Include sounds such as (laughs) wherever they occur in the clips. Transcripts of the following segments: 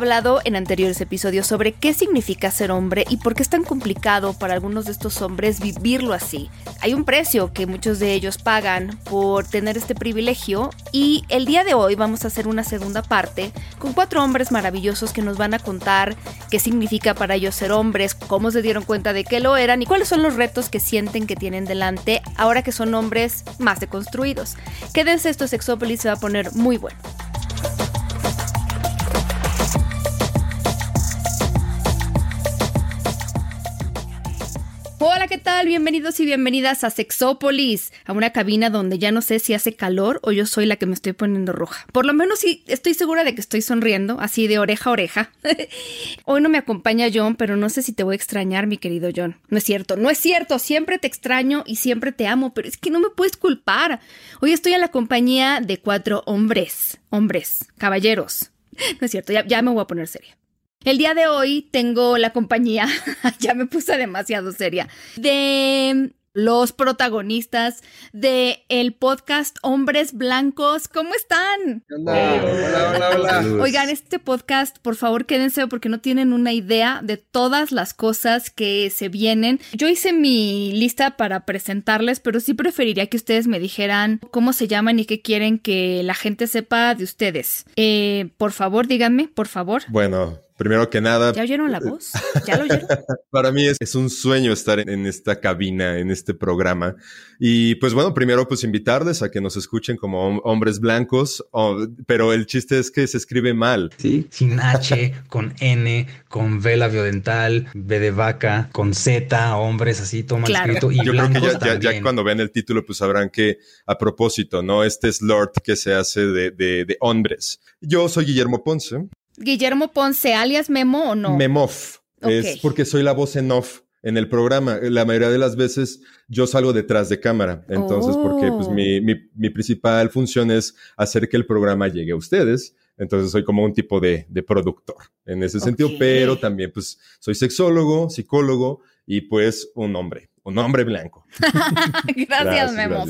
Hablado en anteriores episodios sobre qué significa ser hombre y por qué es tan complicado para algunos de estos hombres vivirlo así. Hay un precio que muchos de ellos pagan por tener este privilegio y el día de hoy vamos a hacer una segunda parte con cuatro hombres maravillosos que nos van a contar qué significa para ellos ser hombres, cómo se dieron cuenta de que lo eran y cuáles son los retos que sienten que tienen delante ahora que son hombres más deconstruidos. Quédense, esto Sexópolis se va a poner muy bueno. ¿Qué tal? Bienvenidos y bienvenidas a Sexópolis, a una cabina donde ya no sé si hace calor o yo soy la que me estoy poniendo roja. Por lo menos sí estoy segura de que estoy sonriendo, así de oreja a oreja. (laughs) Hoy no me acompaña John, pero no sé si te voy a extrañar, mi querido John. No es cierto, no es cierto, siempre te extraño y siempre te amo, pero es que no me puedes culpar. Hoy estoy en la compañía de cuatro hombres, hombres, caballeros. (laughs) No es cierto, ya, ya me voy a poner seria. El día de hoy tengo la compañía, (laughs) ya me puse demasiado seria, de los protagonistas de el podcast Hombres Blancos. ¿Cómo están? Hola, hola, hola, (laughs) Oigan, este podcast, por favor, quédense porque no tienen una idea de todas las cosas que se vienen. Yo hice mi lista para presentarles, pero sí preferiría que ustedes me dijeran cómo se llaman y qué quieren que la gente sepa de ustedes. Eh, por favor, díganme, por favor. Bueno, Primero que nada. ¿Ya oyeron la voz? ¿Ya lo oyeron? (laughs) Para mí es, un sueño estar en, esta cabina, en este programa. Y pues bueno, primero pues invitarles a que nos escuchen como hombres blancos, pero el chiste es que se escribe mal. Sí, sin H, con N, con V labiodental, B de vaca, con Z, hombres así, toma escrito. Y Yo creo que ya, ya, cuando vean el título pues sabrán que a propósito, ¿no? Este es Lord que se hace de, de, de hombres. Yo soy Guillermo Ponce. Guillermo Ponce, alias Memo o no? Memoff. Es porque soy la voz en off en el programa. La mayoría de las veces yo salgo detrás de cámara. Entonces, porque pues, oh. mi, mi, principal función es hacer que el programa llegue a ustedes. Entonces soy como un tipo de, de productor en ese sentido, pero también pues soy sexólogo, psicólogo y pues un hombre, un hombre blanco. (laughs) gracias, Memo.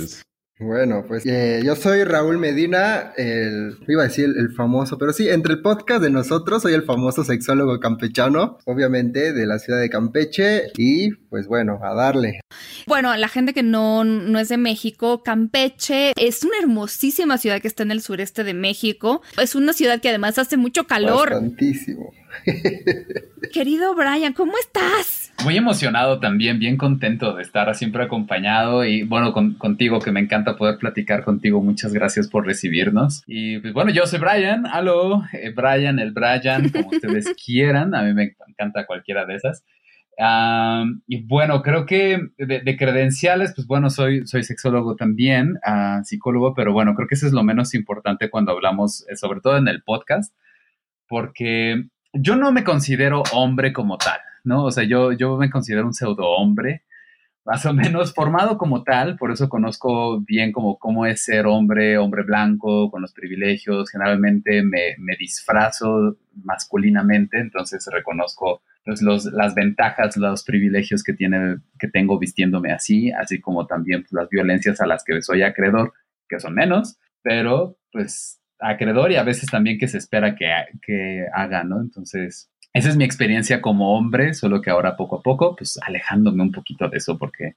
Bueno, pues eh, yo soy Raúl Medina, el, iba a decir el, famoso, pero sí, entre el podcast de nosotros soy el famoso sexólogo campechano, obviamente de la ciudad de Campeche y pues bueno, a darle. Bueno, la gente que no, no es de México, Campeche es una hermosísima ciudad que está en el sureste de México, es una ciudad que además hace mucho calor. Bastantísimo. (laughs) Querido Brian, ¿cómo estás? Muy emocionado también, bien contento de estar siempre acompañado y bueno, contigo que me encanta poder platicar contigo. Muchas gracias por recibirnos. Y pues bueno, yo soy Brian, aló, eh, Brian, el Brian, como (laughs) ustedes quieran, a mí me encanta cualquiera de esas. y bueno, creo que de, credenciales, pues bueno, soy, soy sexólogo también, uh, psicólogo, pero bueno, creo que eso es lo menos importante cuando hablamos, eh, sobre todo en el podcast, porque yo no me considero hombre como tal, ¿no? O sea, yo, yo me considero un pseudo hombre, más o menos formado como tal, por eso conozco bien como cómo es ser hombre, hombre blanco, con los privilegios, generalmente me, me disfrazo masculinamente, entonces reconozco pues, los, las ventajas, los privilegios que, tiene, que tengo vistiéndome así, así como también pues, las violencias a las que soy acreedor, que son menos, pero pues acreedor y a veces también que se espera que, que haga, ¿no? Entonces, esa es mi experiencia como hombre, solo que ahora poco a poco, pues alejándome un poquito de eso porque,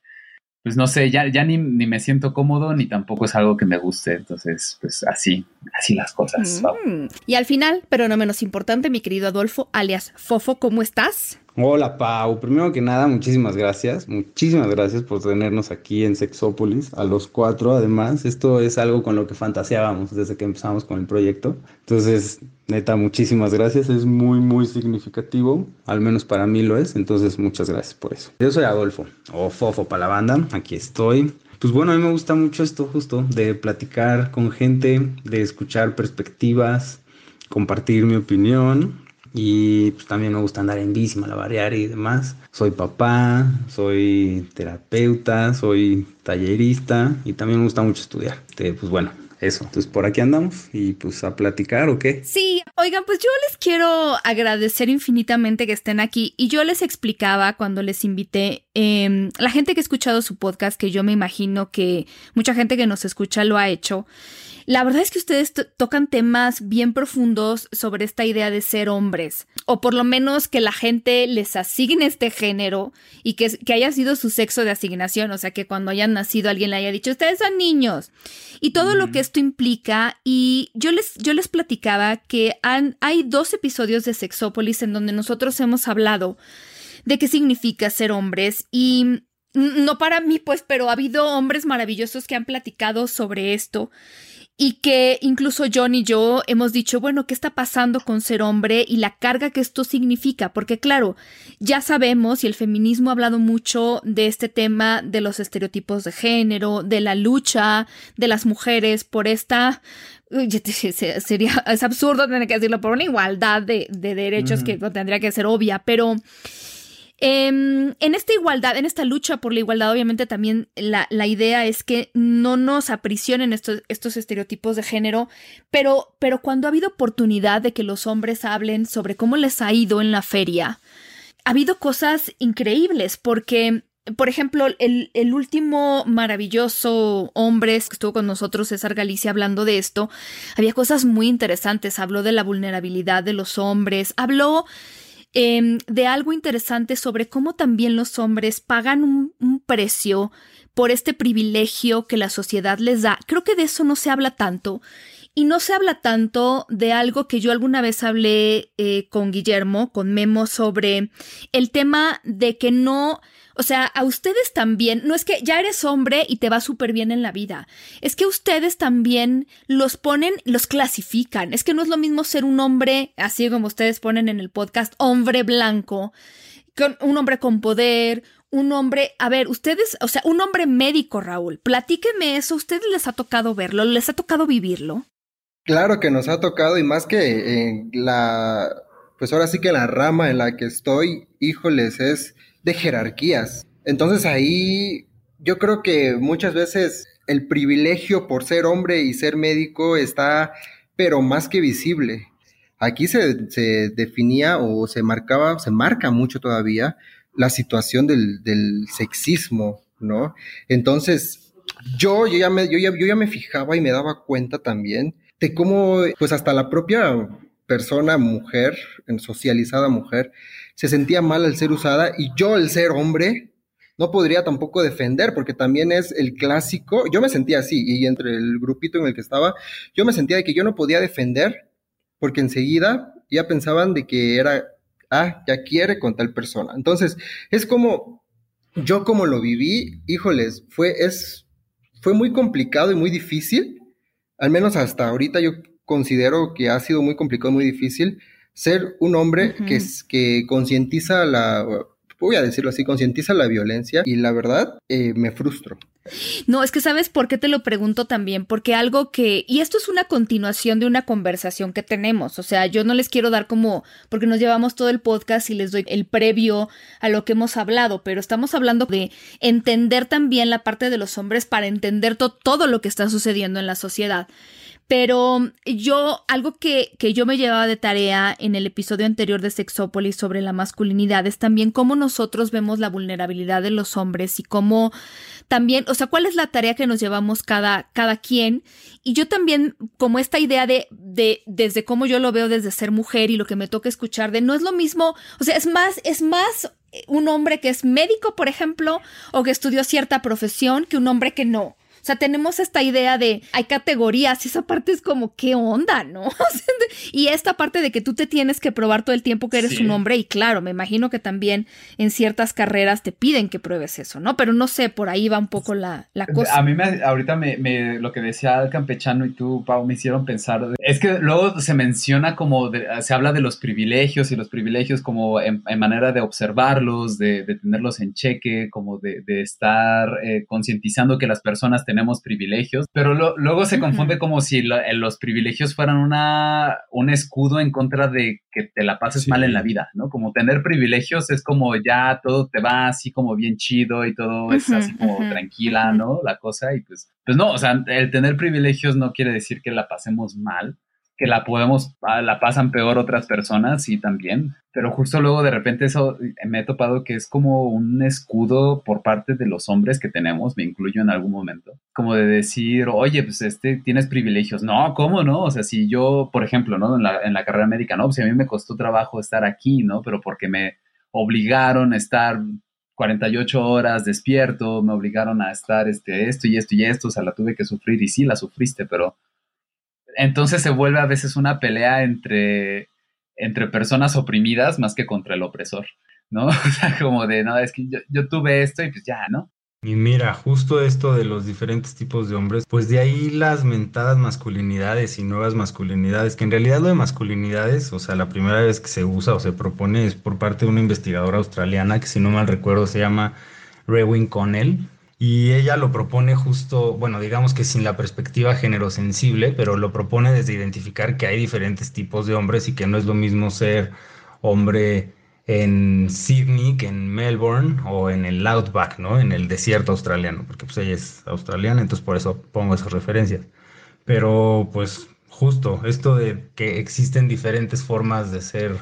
pues no sé, ya, ya ni, ni me siento cómodo ni tampoco es algo que me guste. Entonces, pues así, así las cosas. Mm. Y al final, pero no menos importante, mi querido Adolfo, alias Fofo, ¿cómo estás? Hola Pau, primero que nada muchísimas gracias, muchísimas gracias por tenernos aquí en Sexópolis, a los cuatro además, esto es algo con lo que fantaseábamos desde que empezamos con el proyecto, entonces neta muchísimas gracias, es muy muy significativo, al menos para mí lo es, entonces muchas gracias por eso. Yo soy Adolfo, o Fofo para la banda, aquí estoy, pues bueno, a mí me gusta mucho esto justo, de platicar con gente, de escuchar perspectivas, compartir mi opinión y pues también me gusta andar en bici, malabarear y demás. Soy papá, soy terapeuta, soy tallerista y también me gusta mucho estudiar. Este, pues bueno, eso. Entonces por aquí andamos y pues a platicar o qué. Sí, oigan, pues yo les quiero agradecer infinitamente que estén aquí y yo les explicaba cuando les invité, eh, la gente que ha escuchado su podcast, que yo me imagino que mucha gente que nos escucha lo ha hecho. La verdad es que ustedes tocan temas bien profundos sobre esta idea de ser hombres, o por lo menos que la gente les asigne este género y que, que haya sido su sexo de asignación, o sea, que cuando hayan nacido alguien le haya dicho, ustedes son niños, y todo lo que esto implica. Y yo les, yo les platicaba que han, hay dos episodios de Sexópolis en donde nosotros hemos hablado de qué significa ser hombres y no para mí, pues, pero ha habido hombres maravillosos que han platicado sobre esto y que incluso John y yo hemos dicho, bueno, ¿qué está pasando con ser hombre y la carga que esto significa? Porque claro, ya sabemos y el feminismo ha hablado mucho de este tema de los estereotipos de género, de la lucha de las mujeres por esta sería es absurdo tener que decirlo por una igualdad de, derechos que tendría que ser obvia, pero Em, en esta igualdad, en esta lucha por la igualdad, obviamente también la, idea es que no nos aprisionen estos, estereotipos de género, pero, pero cuando ha habido oportunidad de que los hombres hablen sobre cómo les ha ido en la feria, ha habido cosas increíbles porque por ejemplo, el, el, último maravilloso hombre que estuvo con nosotros, César Galicia, hablando de esto, había cosas muy interesantes. Habló de la vulnerabilidad de los hombres, habló Em, de algo interesante sobre cómo también los hombres pagan un, precio por este privilegio que la sociedad les da. Creo que de eso no se habla tanto. Y no se habla tanto de algo que yo alguna vez hablé eh, con Guillermo, con Memo, sobre el tema de que no o sea, a ustedes también, no es que ya eres hombre y te va súper bien en la vida, es que ustedes también los ponen, los clasifican. Es que no es lo mismo ser un hombre, así como ustedes ponen en el podcast, hombre blanco, un hombre con poder, un hombre, a ver, ustedes, o sea, un hombre médico, Raúl, platíqueme eso, ustedes les ha tocado verlo, les ha tocado vivirlo. Claro que nos ha tocado y más que en la, pues ahora sí que la rama en la que estoy, híjoles, es de jerarquías. Entonces ahí yo creo que muchas veces el privilegio por ser hombre y ser médico está, pero más que visible. Aquí se, definía o se marcaba, se marca mucho todavía la situación del, sexismo, ¿no? Entonces, yo, yo, ya me, yo, ya, yo ya me fijaba y me daba cuenta también de cómo, pues hasta la propia persona, mujer, socializada mujer, se sentía mal al ser usada y yo el ser hombre no podría tampoco defender porque también es el clásico, yo me sentía así y entre el grupito en el que estaba, yo me sentía de que yo no podía defender porque enseguida ya pensaban de que era, ah, ya quiere con tal persona. Entonces, es como, yo como lo viví, híjoles, fue, es, fue muy complicado y muy difícil, al menos hasta ahorita yo considero que ha sido muy complicado, muy difícil, ser un hombre que, que concientiza la, voy a decirlo así, concientiza la violencia y la verdad eh, me frustro. No, es que sabes por qué te lo pregunto también, porque algo que, y esto es una continuación de una conversación que tenemos, o sea, yo no les quiero dar como, porque nos llevamos todo el podcast y les doy el previo a lo que hemos hablado, pero estamos hablando de entender también la parte de los hombres para entender todo lo que está sucediendo en la sociedad. Pero yo, algo que, que, yo me llevaba de tarea en el episodio anterior de Sexópolis sobre la masculinidad es también cómo nosotros vemos la vulnerabilidad de los hombres y cómo también, o sea, cuál es la tarea que nos llevamos cada, cada quien. Y yo también, como esta idea de, de, desde cómo yo lo veo desde ser mujer y lo que me toca escuchar, de no es lo mismo, o sea, es más, es más un hombre que es médico, por ejemplo, o que estudió cierta profesión que un hombre que no. O sea, tenemos esta idea de hay categorías y esa parte es como, ¿qué onda, no? (laughs) y esta parte de que tú te tienes que probar todo el tiempo que eres un hombre y claro, me imagino que también en ciertas carreras te piden que pruebes eso, ¿no? Pero no sé, por ahí va un poco la, cosa. A mí me, ahorita me, lo que decía el campechano y tú, Pau, me hicieron pensar, es que luego se menciona como, se habla de los privilegios y los privilegios como en, manera de observarlos, de, tenerlos en cheque, como de, estar eh, concientizando que las personas tenemos privilegios, pero luego se confunde como si eh, los privilegios fueran una, un escudo en contra de que te la pases mal en la vida, ¿no? Como tener privilegios es como ya todo te va así como bien chido y todo es así como tranquila, ¿no? La cosa y pues, pues no, o sea, el tener privilegios no quiere decir que la pasemos mal, que la podemos, ah, la pasan peor otras personas y también, pero justo luego de repente eso me he topado que es como un escudo por parte de los hombres que tenemos, me incluyo en algún momento, como de decir, oye, pues este, tienes privilegios, no, ¿cómo no? O sea, si yo, por ejemplo, ¿no? En la, en la carrera médica, no, pues a mí me costó trabajo estar aquí, ¿no? Pero porque me obligaron a estar 48 horas despierto, me obligaron a estar este, esto y esto y esto, o sea, la tuve que sufrir y sí, la sufriste, pero entonces se vuelve a veces una pelea entre, entre personas oprimidas más que contra el opresor, ¿no? (laughs) O sea, como de, no, es que yo, tuve esto y pues ya, ¿no? Y mira, justo esto de los diferentes tipos de hombres, pues de ahí las mentadas masculinidades y nuevas masculinidades, que en realidad lo de masculinidades, o sea, la primera vez que se usa o se propone es por parte de una investigadora australiana que si no mal recuerdo se llama Rewin Connell, y ella lo propone justo, bueno, digamos que sin la perspectiva género sensible, pero lo propone desde identificar que hay diferentes tipos de hombres y que no es lo mismo ser hombre en Sydney que en Melbourne o en el Outback, ¿no? En el desierto australiano, porque pues ella es australiana, entonces por eso pongo esas referencias. Pero pues justo esto de que existen diferentes formas de ser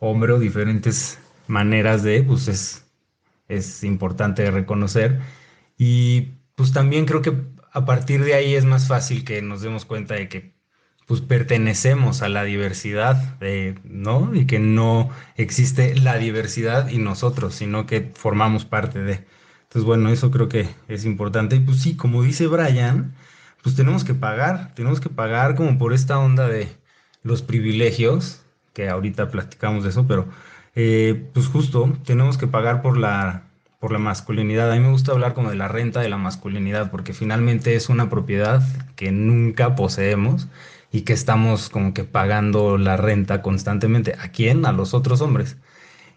hombre o diferentes maneras de, pues es, es importante reconocer y pues también creo que a partir de ahí es más fácil que nos demos cuenta de que pues pertenecemos a la diversidad, ¿no? Y que no existe la diversidad y nosotros, sino que formamos parte de. Entonces, bueno, eso creo que es importante. Y pues sí, como dice Brian, pues tenemos que pagar, tenemos que pagar como por esta onda de los privilegios, que ahorita platicamos de eso, pero eh, pues justo tenemos que pagar por la por la masculinidad. A mí me gusta hablar como de la renta de la masculinidad, porque finalmente es una propiedad que nunca poseemos y que estamos como que pagando la renta constantemente. ¿A quién? A los otros hombres.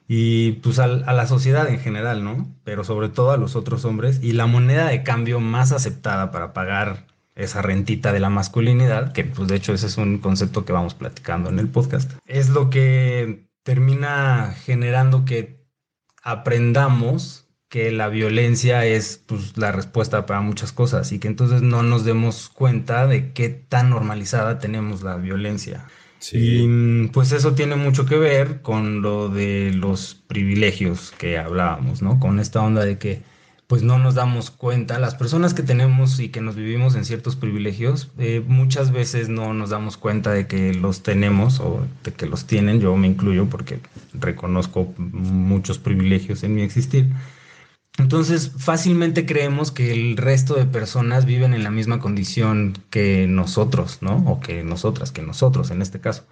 Y pues a, la sociedad en general, ¿no? Pero sobre todo a los otros hombres. Y la moneda de cambio más aceptada para pagar esa rentita de la masculinidad, que pues de hecho ese es un concepto que vamos platicando en el podcast, es lo que termina generando que aprendamos que la violencia es pues, la respuesta para muchas cosas y que entonces no nos demos cuenta de qué tan normalizada tenemos la violencia. Y pues eso tiene mucho que ver con lo de los privilegios que hablábamos, ¿no? Con esta onda de que pues no nos damos cuenta, las personas que tenemos y que nos vivimos en ciertos privilegios, eh, muchas veces no nos damos cuenta de que los tenemos o de que los tienen, yo me incluyo porque reconozco muchos privilegios en mi existir entonces, fácilmente creemos que el resto de personas viven en la misma condición que nosotros, ¿no? O que nosotras, que nosotros en este caso.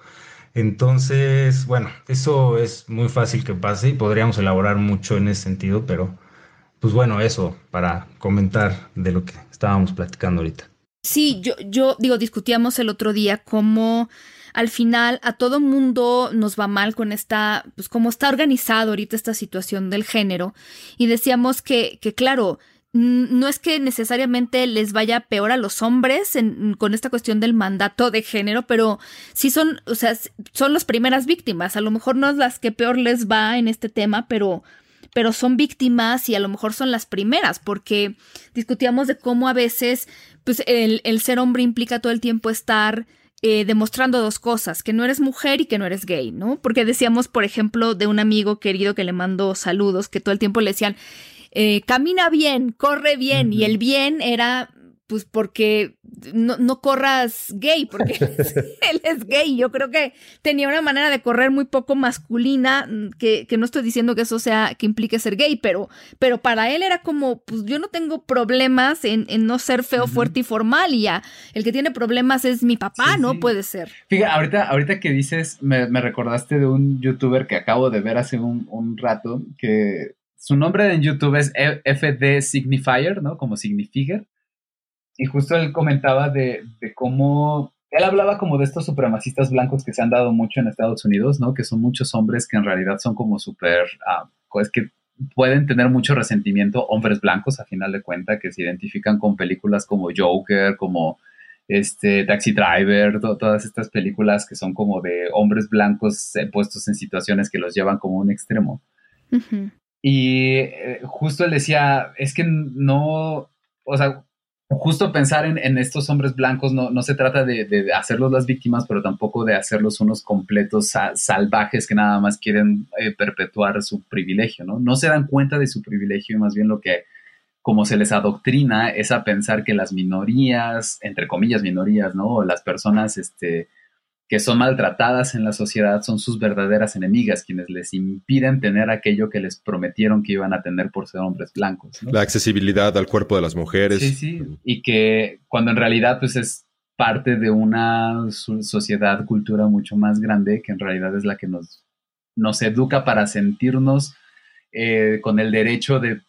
Entonces, bueno, eso es muy fácil que pase y podríamos elaborar mucho en ese sentido, pero pues bueno, eso para comentar de lo que estábamos platicando ahorita. Sí, yo, yo digo, discutíamos el otro día cómo al final a todo mundo nos va mal con esta, pues como está organizado ahorita esta situación del género. Y decíamos que, que claro, no es que necesariamente les vaya peor a los hombres con esta cuestión del mandato de género, pero sí son, o sea, son las primeras víctimas. A lo mejor no es las que peor les va en este tema, pero, pero son víctimas y a lo mejor son las primeras, porque discutíamos de cómo a veces, pues el, el ser hombre implica todo el tiempo estar eh, demostrando dos cosas, que no eres mujer y que no eres gay, ¿no? Porque decíamos, por ejemplo, de un amigo querido que le mandó saludos, que todo el tiempo le decían, eh, camina bien, corre bien, y el bien era pues porque no, no corras gay, porque (laughs) (laughs) él es gay. Yo creo que tenía una manera de correr muy poco masculina, mm, que, que, no estoy diciendo que eso sea, que implique ser gay, pero, pero para él era como, pues yo no tengo problemas en, en no ser feo, fuerte y formal, y ya, el que tiene problemas es mi papá, ¿no? Puede ser. Fíjate, ahorita, ahorita que dices, me, me, recordaste de un youtuber que acabo de ver hace un, un rato, que su nombre en YouTube es FD Signifier, ¿no? Como Signifier y justo él comentaba de, de, cómo, él hablaba como de estos supremacistas blancos que se han dado mucho en Estados Unidos, ¿no? Que son muchos hombres que en realidad son como súper, uh, pues que pueden tener mucho resentimiento, hombres blancos a final de cuenta, que se identifican con películas como Joker, como este Taxi Driver, todas estas películas que son como de hombres blancos puestos en situaciones que los llevan como un extremo. Y eh, justo él decía, es que no, o sea, justo pensar en, estos hombres blancos no, no se trata de, hacerlos las víctimas, pero tampoco de hacerlos unos completos salvajes que nada más quieren eh, perpetuar su privilegio, ¿no? No se dan cuenta de su privilegio y más bien lo que, como se les adoctrina, es a pensar que las minorías, entre comillas minorías, ¿no? Las personas, este, que son maltratadas en la sociedad son sus verdaderas enemigas, quienes les impiden tener aquello que les prometieron que iban a tener por ser hombres blancos. La accesibilidad al cuerpo de las mujeres. Sí, sí, y que cuando en realidad pues es parte de una sociedad, cultura mucho más grande, que en realidad es la que nos, nos educa para sentirnos eh, con el derecho de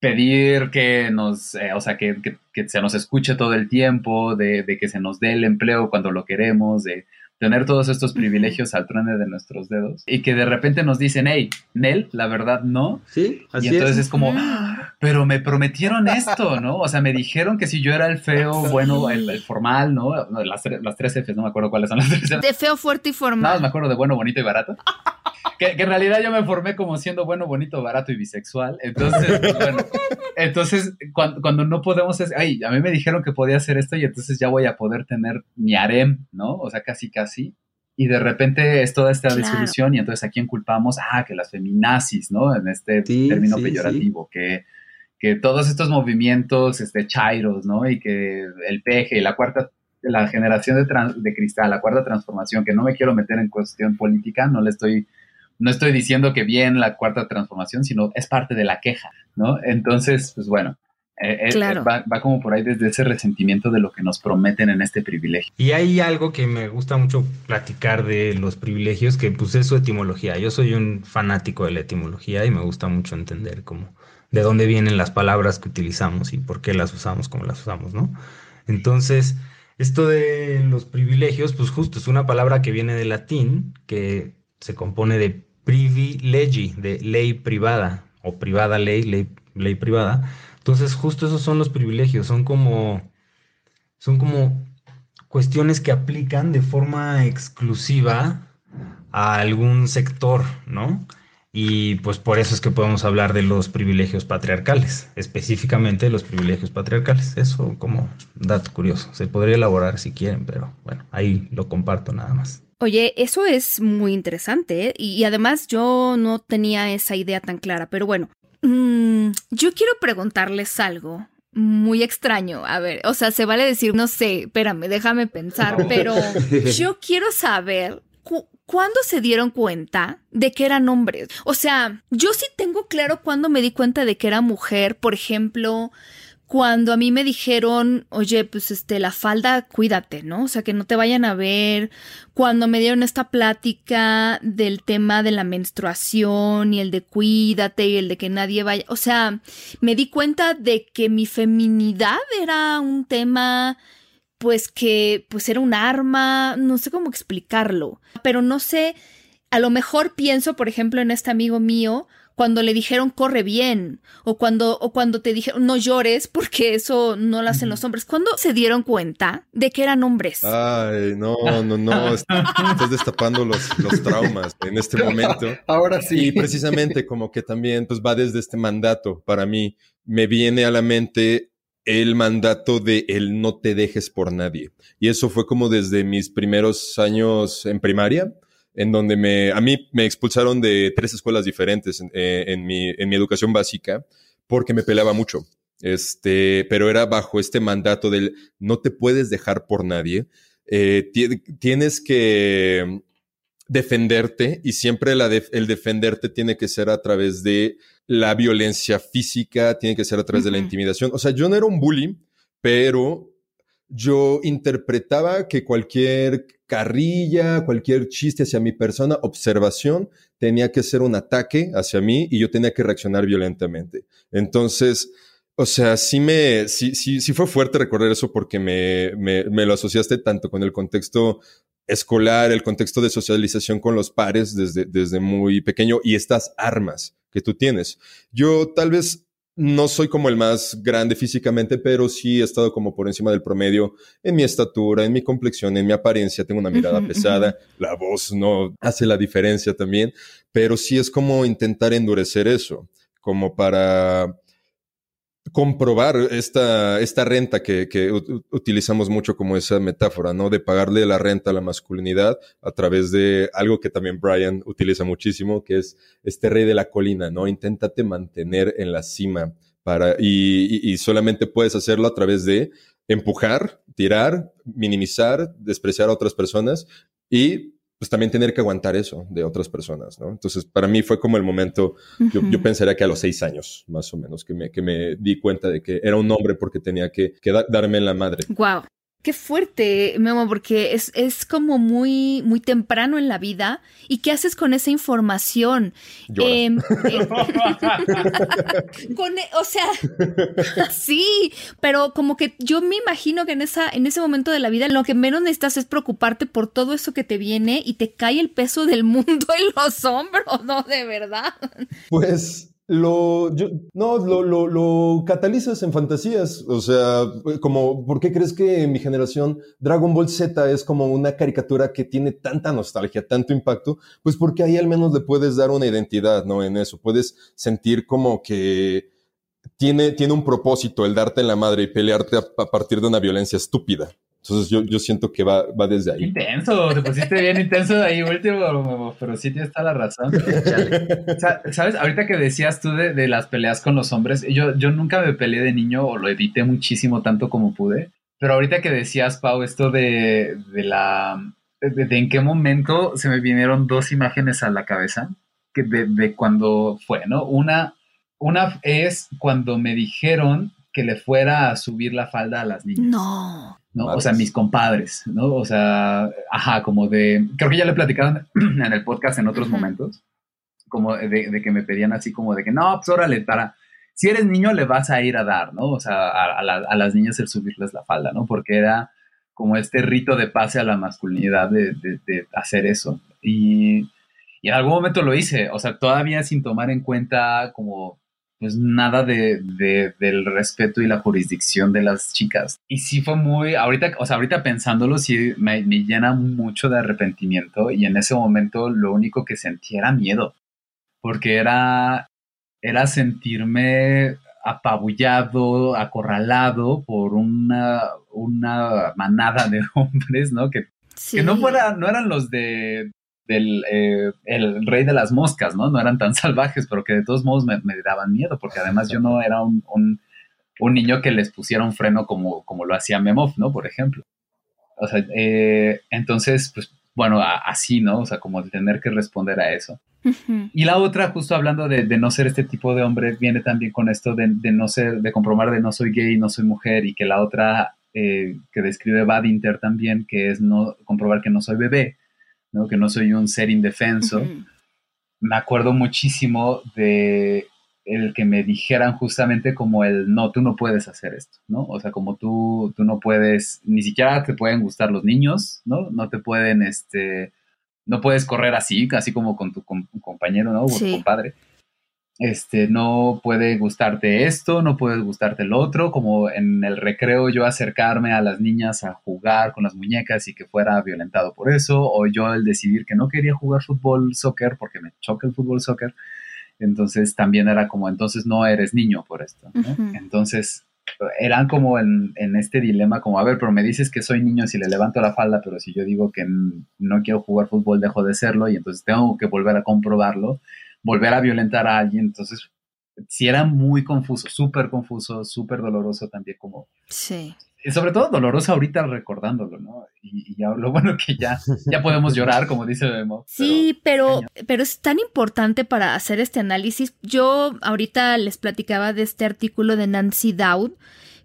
pedir que nos, eh, o sea, que, que, se nos escuche todo el tiempo, de, de, que se nos dé el empleo cuando lo queremos, de tener todos estos privilegios al truene de nuestros dedos y que de repente nos dicen, hey, Nel, la verdad no. Sí, así Y entonces es, como, ah, pero me prometieron esto, ¿no? O sea, me dijeron que si yo era el feo, bueno, el, formal, ¿no? Las, las, tres Fs, no me acuerdo cuáles son las tres De feo, fuerte y formal. No, me acuerdo de bueno, bonito y barato. Que, en realidad yo me formé como siendo bueno, bonito, barato y bisexual. Entonces, bueno, entonces cuando, no podemos, ay, a mí me dijeron que podía hacer esto y entonces ya voy a poder tener mi harem, ¿no? O sea, casi, casi. Y de repente es toda esta disolución y entonces a quién culpamos, ah, que las feminazis, ¿no? En este término peyorativo, que que todos estos movimientos este, chairos, ¿no? Y que el peje, la cuarta, la generación de, de cristal, la cuarta transformación, que no me quiero meter en cuestión política, no le estoy no estoy diciendo que bien la cuarta transformación, sino es parte de la queja, ¿no? Entonces, pues bueno, eh, eh, va, como por ahí desde ese resentimiento de lo que nos prometen en este privilegio. Y hay algo que me gusta mucho platicar de los privilegios, que pues es su etimología. Yo soy un fanático de la etimología y me gusta mucho entender cómo, de dónde vienen las palabras que utilizamos y por qué las usamos como las usamos, ¿no? Entonces, esto de los privilegios, pues justo es una palabra que viene del latín, que se compone de privilegi, de ley privada, o privada ley, ley, ley privada. Entonces, justo esos son los privilegios, son como, son como cuestiones que aplican de forma exclusiva a algún sector, ¿no? Y pues por eso es que podemos hablar de los privilegios patriarcales, específicamente los privilegios patriarcales. Eso como dato curioso. Se podría elaborar si quieren, pero bueno, ahí lo comparto nada más. Oye, eso es muy interesante ¿eh? y además yo no tenía esa idea tan clara, pero bueno, mm, yo quiero preguntarles algo muy extraño. A ver, o sea, se vale decir, no sé, espérame, déjame pensar, pero (laughs) yo quiero saber ¿cuándo se dieron cuenta de que eran hombres? O sea, yo sí tengo claro cuándo me di cuenta de que era mujer, por ejemplo, cuando a mí me dijeron, oye, pues este, la falda, cuídate, ¿no? O sea, que no te vayan a ver. Cuando me dieron esta plática del tema de la menstruación y el de cuídate y el de que nadie vaya. O sea, me di cuenta de que mi feminidad era un tema, pues que, pues era un arma, no sé cómo explicarlo, pero no sé, a lo mejor pienso, por ejemplo, en este amigo mío, cuando le dijeron corre bien o cuando o cuando te dijeron no llores porque eso no lo hacen los hombres. ¿Cuándo se dieron cuenta de que eran hombres? Ay, no, no, no, estás destapando los, los traumas en este momento. Ahora sí. Y precisamente como que también pues va desde este mandato para mí me viene a la mente el mandato de el no te dejes por nadie. Y eso fue como desde mis primeros años en primaria en donde me, a mí me expulsaron de tres escuelas diferentes en, eh, mi, en mi educación básica porque me peleaba mucho. este, pero era bajo este mandato del no te puedes dejar por nadie, eh, tienes que defenderte y siempre el defenderte tiene que ser a través de la violencia física, tiene que ser a través de la intimidación. O sea, yo no era un bully, pero yo interpretaba que cualquier carrilla, cualquier chiste hacia mi persona, observación, tenía que ser un ataque hacia mí y yo tenía que reaccionar violentamente. Entonces, o sea, sí me, sí, sí, sí fue fuerte recordar eso porque me, me, me, lo asociaste tanto con el contexto escolar, el contexto de socialización con los pares desde, desde muy pequeño y estas armas que tú tienes. Yo tal vez no soy como el más grande físicamente, pero sí he estado como por encima del promedio en mi estatura, en mi complexión, en mi apariencia. Tengo una mirada pesada, la voz no hace la diferencia también, pero sí es como intentar endurecer eso, como para comprobar esta, esta renta que, que utilizamos mucho como esa metáfora, ¿no? De pagarle la renta a la masculinidad a través de algo que también Brian utiliza muchísimo, que es este rey de la colina, ¿no? Inténtate mantener en la cima para, y, y solamente puedes hacerlo a través de empujar, tirar, minimizar, despreciar a otras personas y pues también tener que aguantar eso de otras personas, ¿no? Entonces, para mí fue como el momento, yo, pensaría que a los seis años, más o menos, que me, que me di cuenta de que era un hombre porque tenía que, que darme en la madre. Wow. Qué fuerte, Memo, porque es, es, como muy, muy temprano en la vida. ¿Y qué haces con esa información? Em, (laughs) em, (laughs) con, e, o sea, (laughs) sí, pero como que yo me imagino que en, esa, en ese momento de la vida lo que menos necesitas es preocuparte por todo eso que te viene y te cae el peso del mundo en los hombros, ¿no? De verdad. Pues lo, no, lo, lo, lo, catalizas en fantasías. O sea, como, ¿por qué crees que en mi generación Dragon Ball Z es como una caricatura que tiene tanta nostalgia, tanto impacto? Pues porque ahí al menos le puedes dar una identidad, ¿no? En eso. Puedes sentir como que tiene, tiene un propósito el darte en la madre y pelearte a partir de una violencia estúpida. Entonces yo, yo siento que va, va desde ahí. Intenso, te pusiste bien intenso ahí último, pero sí tienes toda la razón. Sabes, ahorita que decías tú de, de, las peleas con los hombres, yo, yo nunca me peleé de niño o lo evité muchísimo tanto como pude, pero ahorita que decías, Pau, esto de, de la... De, en qué momento se me vinieron dos imágenes a la cabeza que de, de cuando fue, ¿no? Una, una es cuando me dijeron que le fuera a subir la falda a las niñas. No. ¿No? O sea, mis compadres, ¿no? O sea, ajá, como de, creo que ya le platicaron (clears throat) en el podcast en otros momentos, como de, que me pedían así como de que, no, pues órale, para, si eres niño le vas a ir a dar, ¿no? O sea, a, las niñas el subirles la falda, ¿no? Porque era como este rito de pase a la masculinidad de, de hacer eso. Y, y en algún momento lo hice, o sea, todavía sin tomar en cuenta como pues nada de, del respeto y la jurisdicción de las chicas. Y sí fue muy, ahorita, o sea, ahorita pensándolo, sí me, llena mucho de arrepentimiento y en ese momento lo único que sentí era miedo, porque era, era sentirme apabullado, acorralado por una, una manada de (laughs) hombres, ¿no? Que, que no, fuera, no eran los de del eh, el rey de las moscas, ¿no? No eran tan (laughs) salvajes, pero que de todos modos me, daban miedo, porque además yo no era un, un, niño que les pusiera un freno como, como lo hacía Memov, ¿no? Por ejemplo. O sea, eh, entonces, pues, bueno, así, ¿no? O sea, como de tener que responder a eso. Y la otra, justo hablando de, no ser este tipo de hombre, viene también con esto de, no ser, de comprobar de no soy gay, no soy mujer, y que la otra eh, que describe Badinter también, que es no comprobar que no soy bebé, que no soy un ser indefenso. Me acuerdo muchísimo de el que me dijeran justamente como el, no, tú no puedes hacer esto, ¿no? O sea, como tú, tú no puedes, ni siquiera te pueden gustar los niños, ¿no? No te pueden, este, no puedes correr así, casi como con tu compañero, ¿no? O tu compadre este, no puede gustarte esto, no puede gustarte el otro, como en el recreo yo acercarme a las niñas a jugar con las muñecas y que fuera violentado por eso, o yo el decidir que no quería jugar fútbol, soccer, porque me choca el fútbol, soccer, entonces también era como, entonces no eres niño por esto, Entonces eran como en, en, este dilema, como, a ver, pero me dices que soy niño si le levanto la falda, pero si yo digo que no quiero jugar fútbol, dejo de serlo y entonces tengo que volver a comprobarlo volver a violentar a alguien. Entonces, sí era muy confuso, súper confuso, súper doloroso también como... Sí. Y sobre todo doloroso ahorita recordándolo, ¿no? Y, ya lo bueno que ya, ya podemos llorar, como dice Memo. Sí, pero, pero, es tan importante para hacer este análisis. Yo ahorita les platicaba de este artículo de Nancy Dowd,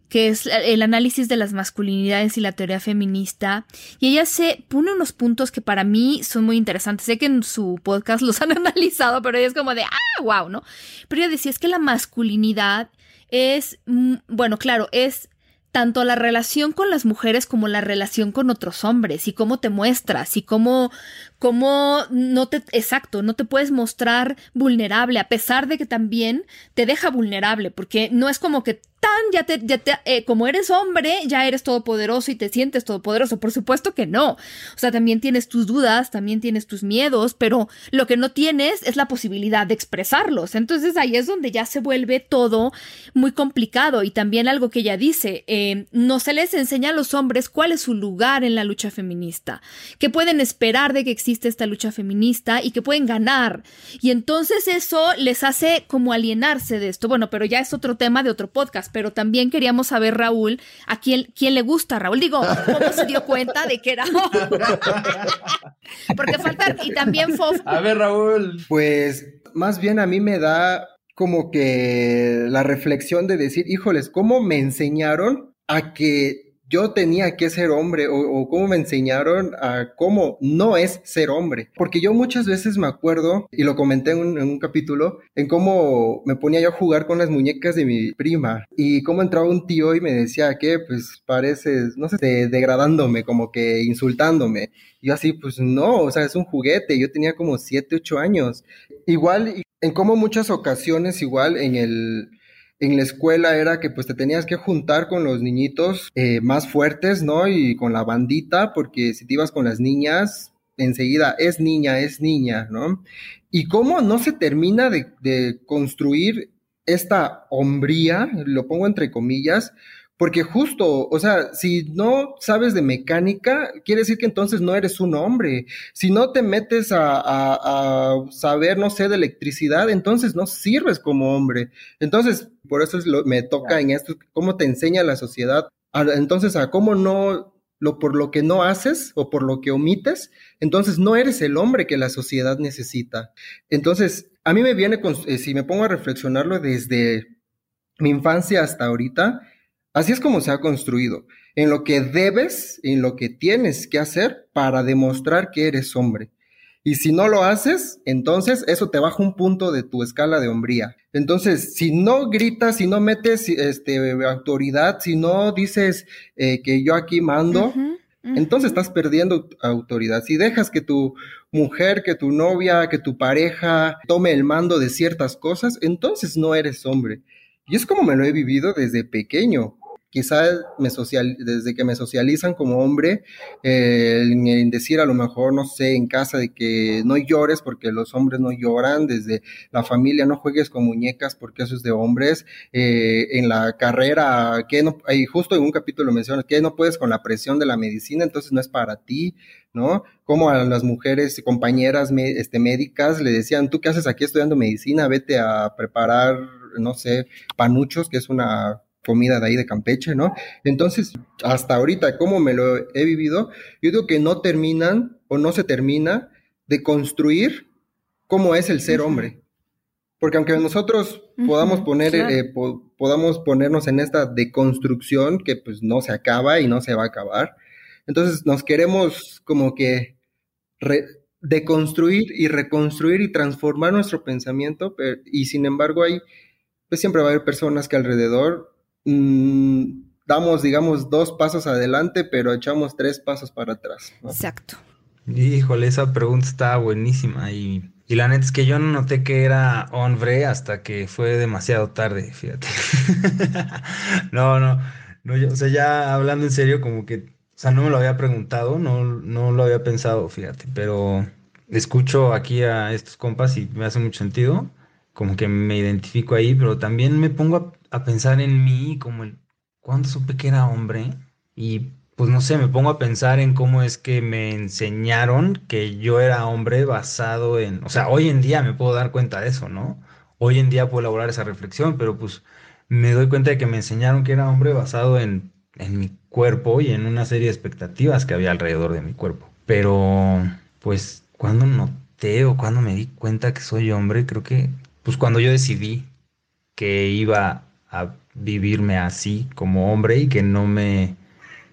que es el análisis de las masculinidades y la teoría feminista, y ella se pone unos puntos que para mí son muy interesantes. Sé que en su podcast (laughs) los han analizado, pero ella es como de, ah, wow, ¿no? Pero ella decía, es que la masculinidad es, mm, bueno, claro, es tanto la relación con las mujeres como la relación con otros hombres y cómo te muestras y cómo, cómo no te, exacto, no te puedes mostrar vulnerable a pesar de que también te deja vulnerable porque no es como que tan, ya te, ya te eh, como eres hombre, ya eres todopoderoso y te sientes todopoderoso. Por supuesto que no. O sea, también tienes tus dudas, también tienes tus miedos, pero lo que no tienes es la posibilidad de expresarlos. Entonces ahí es donde ya se vuelve todo muy complicado. Y también algo que ella dice, eh, no se les enseña a los hombres cuál es su lugar en la lucha feminista, que pueden esperar de que existe esta lucha feminista y que pueden ganar. Y entonces eso les hace como alienarse de esto. Bueno, pero ya es otro tema de otro podcast pero también queríamos saber, Raúl, a quién, quién le gusta Raúl. Digo, ¿cómo se dio cuenta de que era (laughs) Porque falta, y también Fof. A ver, Raúl. Pues más bien a mí me da como que la reflexión de decir, híjoles, ¿cómo me enseñaron a que yo tenía que ser hombre o, cómo me enseñaron a cómo no es ser hombre. Porque yo muchas veces me acuerdo, y lo comenté en un, capítulo, en cómo me ponía yo a jugar con las muñecas de mi prima y cómo entraba un tío y me decía que pues pareces, no sé, degradándome, como que insultándome. Y yo así, pues no, o sea, es un juguete, yo tenía como 7, 8 años. Igual, en como muchas ocasiones, igual en el en la escuela era que pues te tenías que juntar con los niñitos eh, más fuertes, ¿no? Y con la bandita, porque si te ibas con las niñas, enseguida es niña, es niña, ¿no? Y cómo no se termina de, de construir esta hombría, lo pongo entre comillas, porque justo, o sea, si no sabes de mecánica, quiere decir que entonces no eres un hombre. Si no te metes a, saber, no sé, de electricidad, entonces no sirves como hombre. Entonces, por eso es lo, me toca en esto, cómo te enseña la sociedad. entonces, a cómo no, lo por lo que no haces o por lo que omites, entonces no eres el hombre que la sociedad necesita. Entonces, a mí me viene, con, eh, si me pongo a reflexionarlo desde mi infancia hasta ahorita, Así es como se ha construido, en lo que debes, en lo que tienes que hacer para demostrar que eres hombre. Y si no lo haces, entonces eso te baja un punto de tu escala de hombría. Entonces, si no gritas, si no metes este, autoridad, si no dices eh, que yo aquí mando, entonces estás perdiendo autoridad. Si dejas que tu mujer, que tu novia, que tu pareja tome el mando de ciertas cosas, entonces no eres hombre. Y es como me lo he vivido desde pequeño quizá me social, desde que me socializan como hombre, en decir a lo mejor, no sé, en casa de que no llores porque los hombres no lloran, desde la familia no juegues con muñecas porque eso es de hombres, eh, en la carrera, que no, y justo en un capítulo menciona que no puedes con la presión de la medicina, entonces no es para ti, ¿no? Como a las mujeres compañeras este, médicas le decían, tú qué haces aquí estudiando medicina, vete a preparar, no sé, panuchos, que es una comida de ahí de Campeche, ¿no? Entonces, hasta ahorita, como me lo he vivido, yo digo que no terminan o no se termina de construir cómo es el ser hombre. Porque aunque nosotros podamos poner, eh, podamos ponernos en esta deconstrucción que pues no se acaba y no se va a acabar, entonces nos queremos como que deconstruir y reconstruir y transformar nuestro pensamiento, y sin embargo hay, pues siempre va a haber personas que alrededor Mm, damos, digamos, dos pasos adelante, pero echamos tres pasos para atrás. Exacto. Híjole, esa pregunta está buenísima y, y, la neta es que yo no noté que era hombre hasta que fue demasiado tarde, fíjate. (laughs) no, no, no, yo, o sea, ya hablando en serio, como que, o sea, no me lo había preguntado, no, no lo había pensado, fíjate, pero escucho aquí a estos compas y me hace mucho sentido, como que me identifico ahí, pero también me pongo a a pensar en mí como el cuando supe que era hombre y pues no sé, me pongo a pensar en cómo es que me enseñaron que yo era hombre basado en, o sea, hoy en día me puedo dar cuenta de eso, ¿no? hoy en día puedo elaborar esa reflexión, pero pues me doy cuenta de que me enseñaron que era hombre basado en, en mi cuerpo y en una serie de expectativas que había alrededor de mi cuerpo. Pero, pues, cuando noté o cuando me di cuenta que soy hombre, creo que, pues, cuando yo decidí que iba vivirme así como hombre y que no me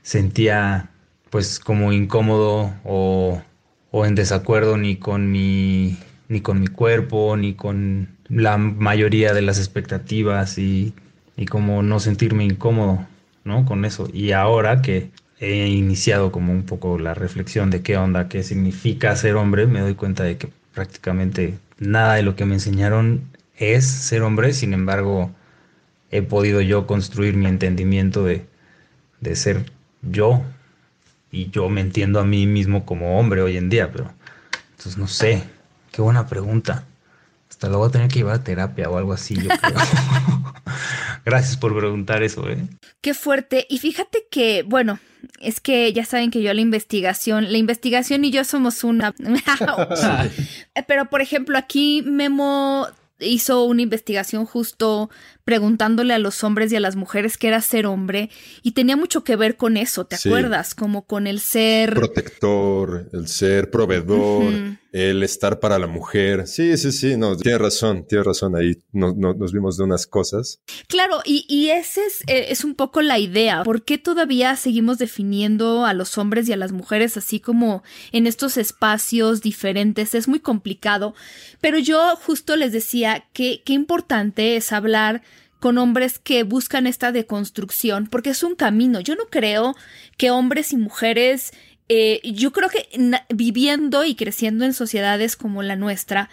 sentía, pues, como incómodo o, o en desacuerdo ni con mi ni con mi cuerpo, ni con la mayoría de las expectativas y, y como no sentirme incómodo, ¿no? Con eso. Y ahora que he iniciado como un poco la reflexión de qué onda, qué significa ser hombre, me doy cuenta de que prácticamente nada de lo que me enseñaron es ser hombre, sin embargo, he podido yo construir mi entendimiento de, de ser yo y yo me entiendo a mí mismo como hombre hoy en día, pero entonces no sé, qué buena pregunta. Hasta luego voy a tener que llevar a terapia o algo así, yo creo. (laughs) Gracias por preguntar eso, ¿eh? Qué fuerte. Y fíjate que, bueno, es que ya saben que yo la investigación, la investigación y yo somos una. (laughs) (laughs) Pero, por ejemplo, aquí Memo hizo una investigación justo preguntándole a los hombres y a las mujeres qué era ser hombre y tenía mucho que ver con eso, ¿te acuerdas? Como con el ser protector, el ser proveedor, el estar para la mujer. Sí, sí, sí, no, tiene razón, tiene razón, ahí nos vimos de unas cosas. Claro, y, y ese es, eh, es un poco la idea, ¿por qué todavía seguimos definiendo a los hombres y a las mujeres así como en estos espacios diferentes? Es muy complicado, pero yo justo les decía que qué importante es hablar con hombres que buscan esta deconstrucción, porque es un camino. Yo no creo que hombres y mujeres, eh, yo creo que viviendo y creciendo en sociedades como la nuestra,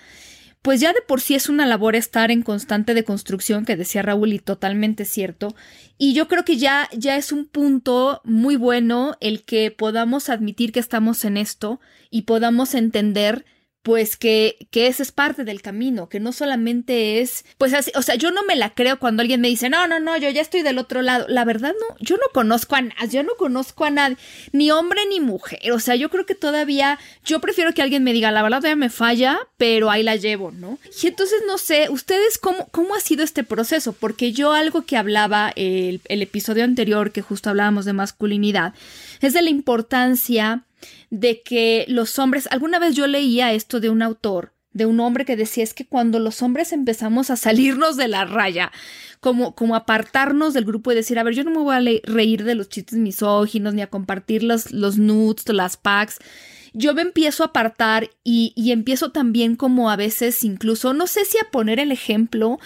pues ya de por sí es una labor estar en constante deconstrucción, que decía Raúl y totalmente cierto. Y yo creo que ya, ya es un punto muy bueno el que podamos admitir que estamos en esto y podamos entender pues que, que ese es parte del camino, que no solamente es, pues así, o sea, yo no me la creo cuando alguien me dice, no, no, no, yo ya estoy del otro lado. La verdad, no, yo no conozco a nadie, yo no conozco a nadie, ni hombre ni mujer. O sea, yo creo que todavía, yo prefiero que alguien me diga, la verdad todavía me falla, pero ahí la llevo, ¿no? Y entonces, no sé, ustedes, ¿cómo, cómo ha sido este proceso? Porque yo algo que hablaba el, el episodio anterior, que justo hablábamos de masculinidad, es de la importancia de que los hombres, alguna vez yo leía esto de un autor, de un hombre que decía es que cuando los hombres empezamos a salirnos de la raya, como, como apartarnos del grupo y decir, a ver, yo no me voy a reír de los chistes misóginos ni a compartir los, los nudes, las packs, yo me empiezo a apartar y, y, empiezo también como a veces incluso, no sé si a poner el ejemplo,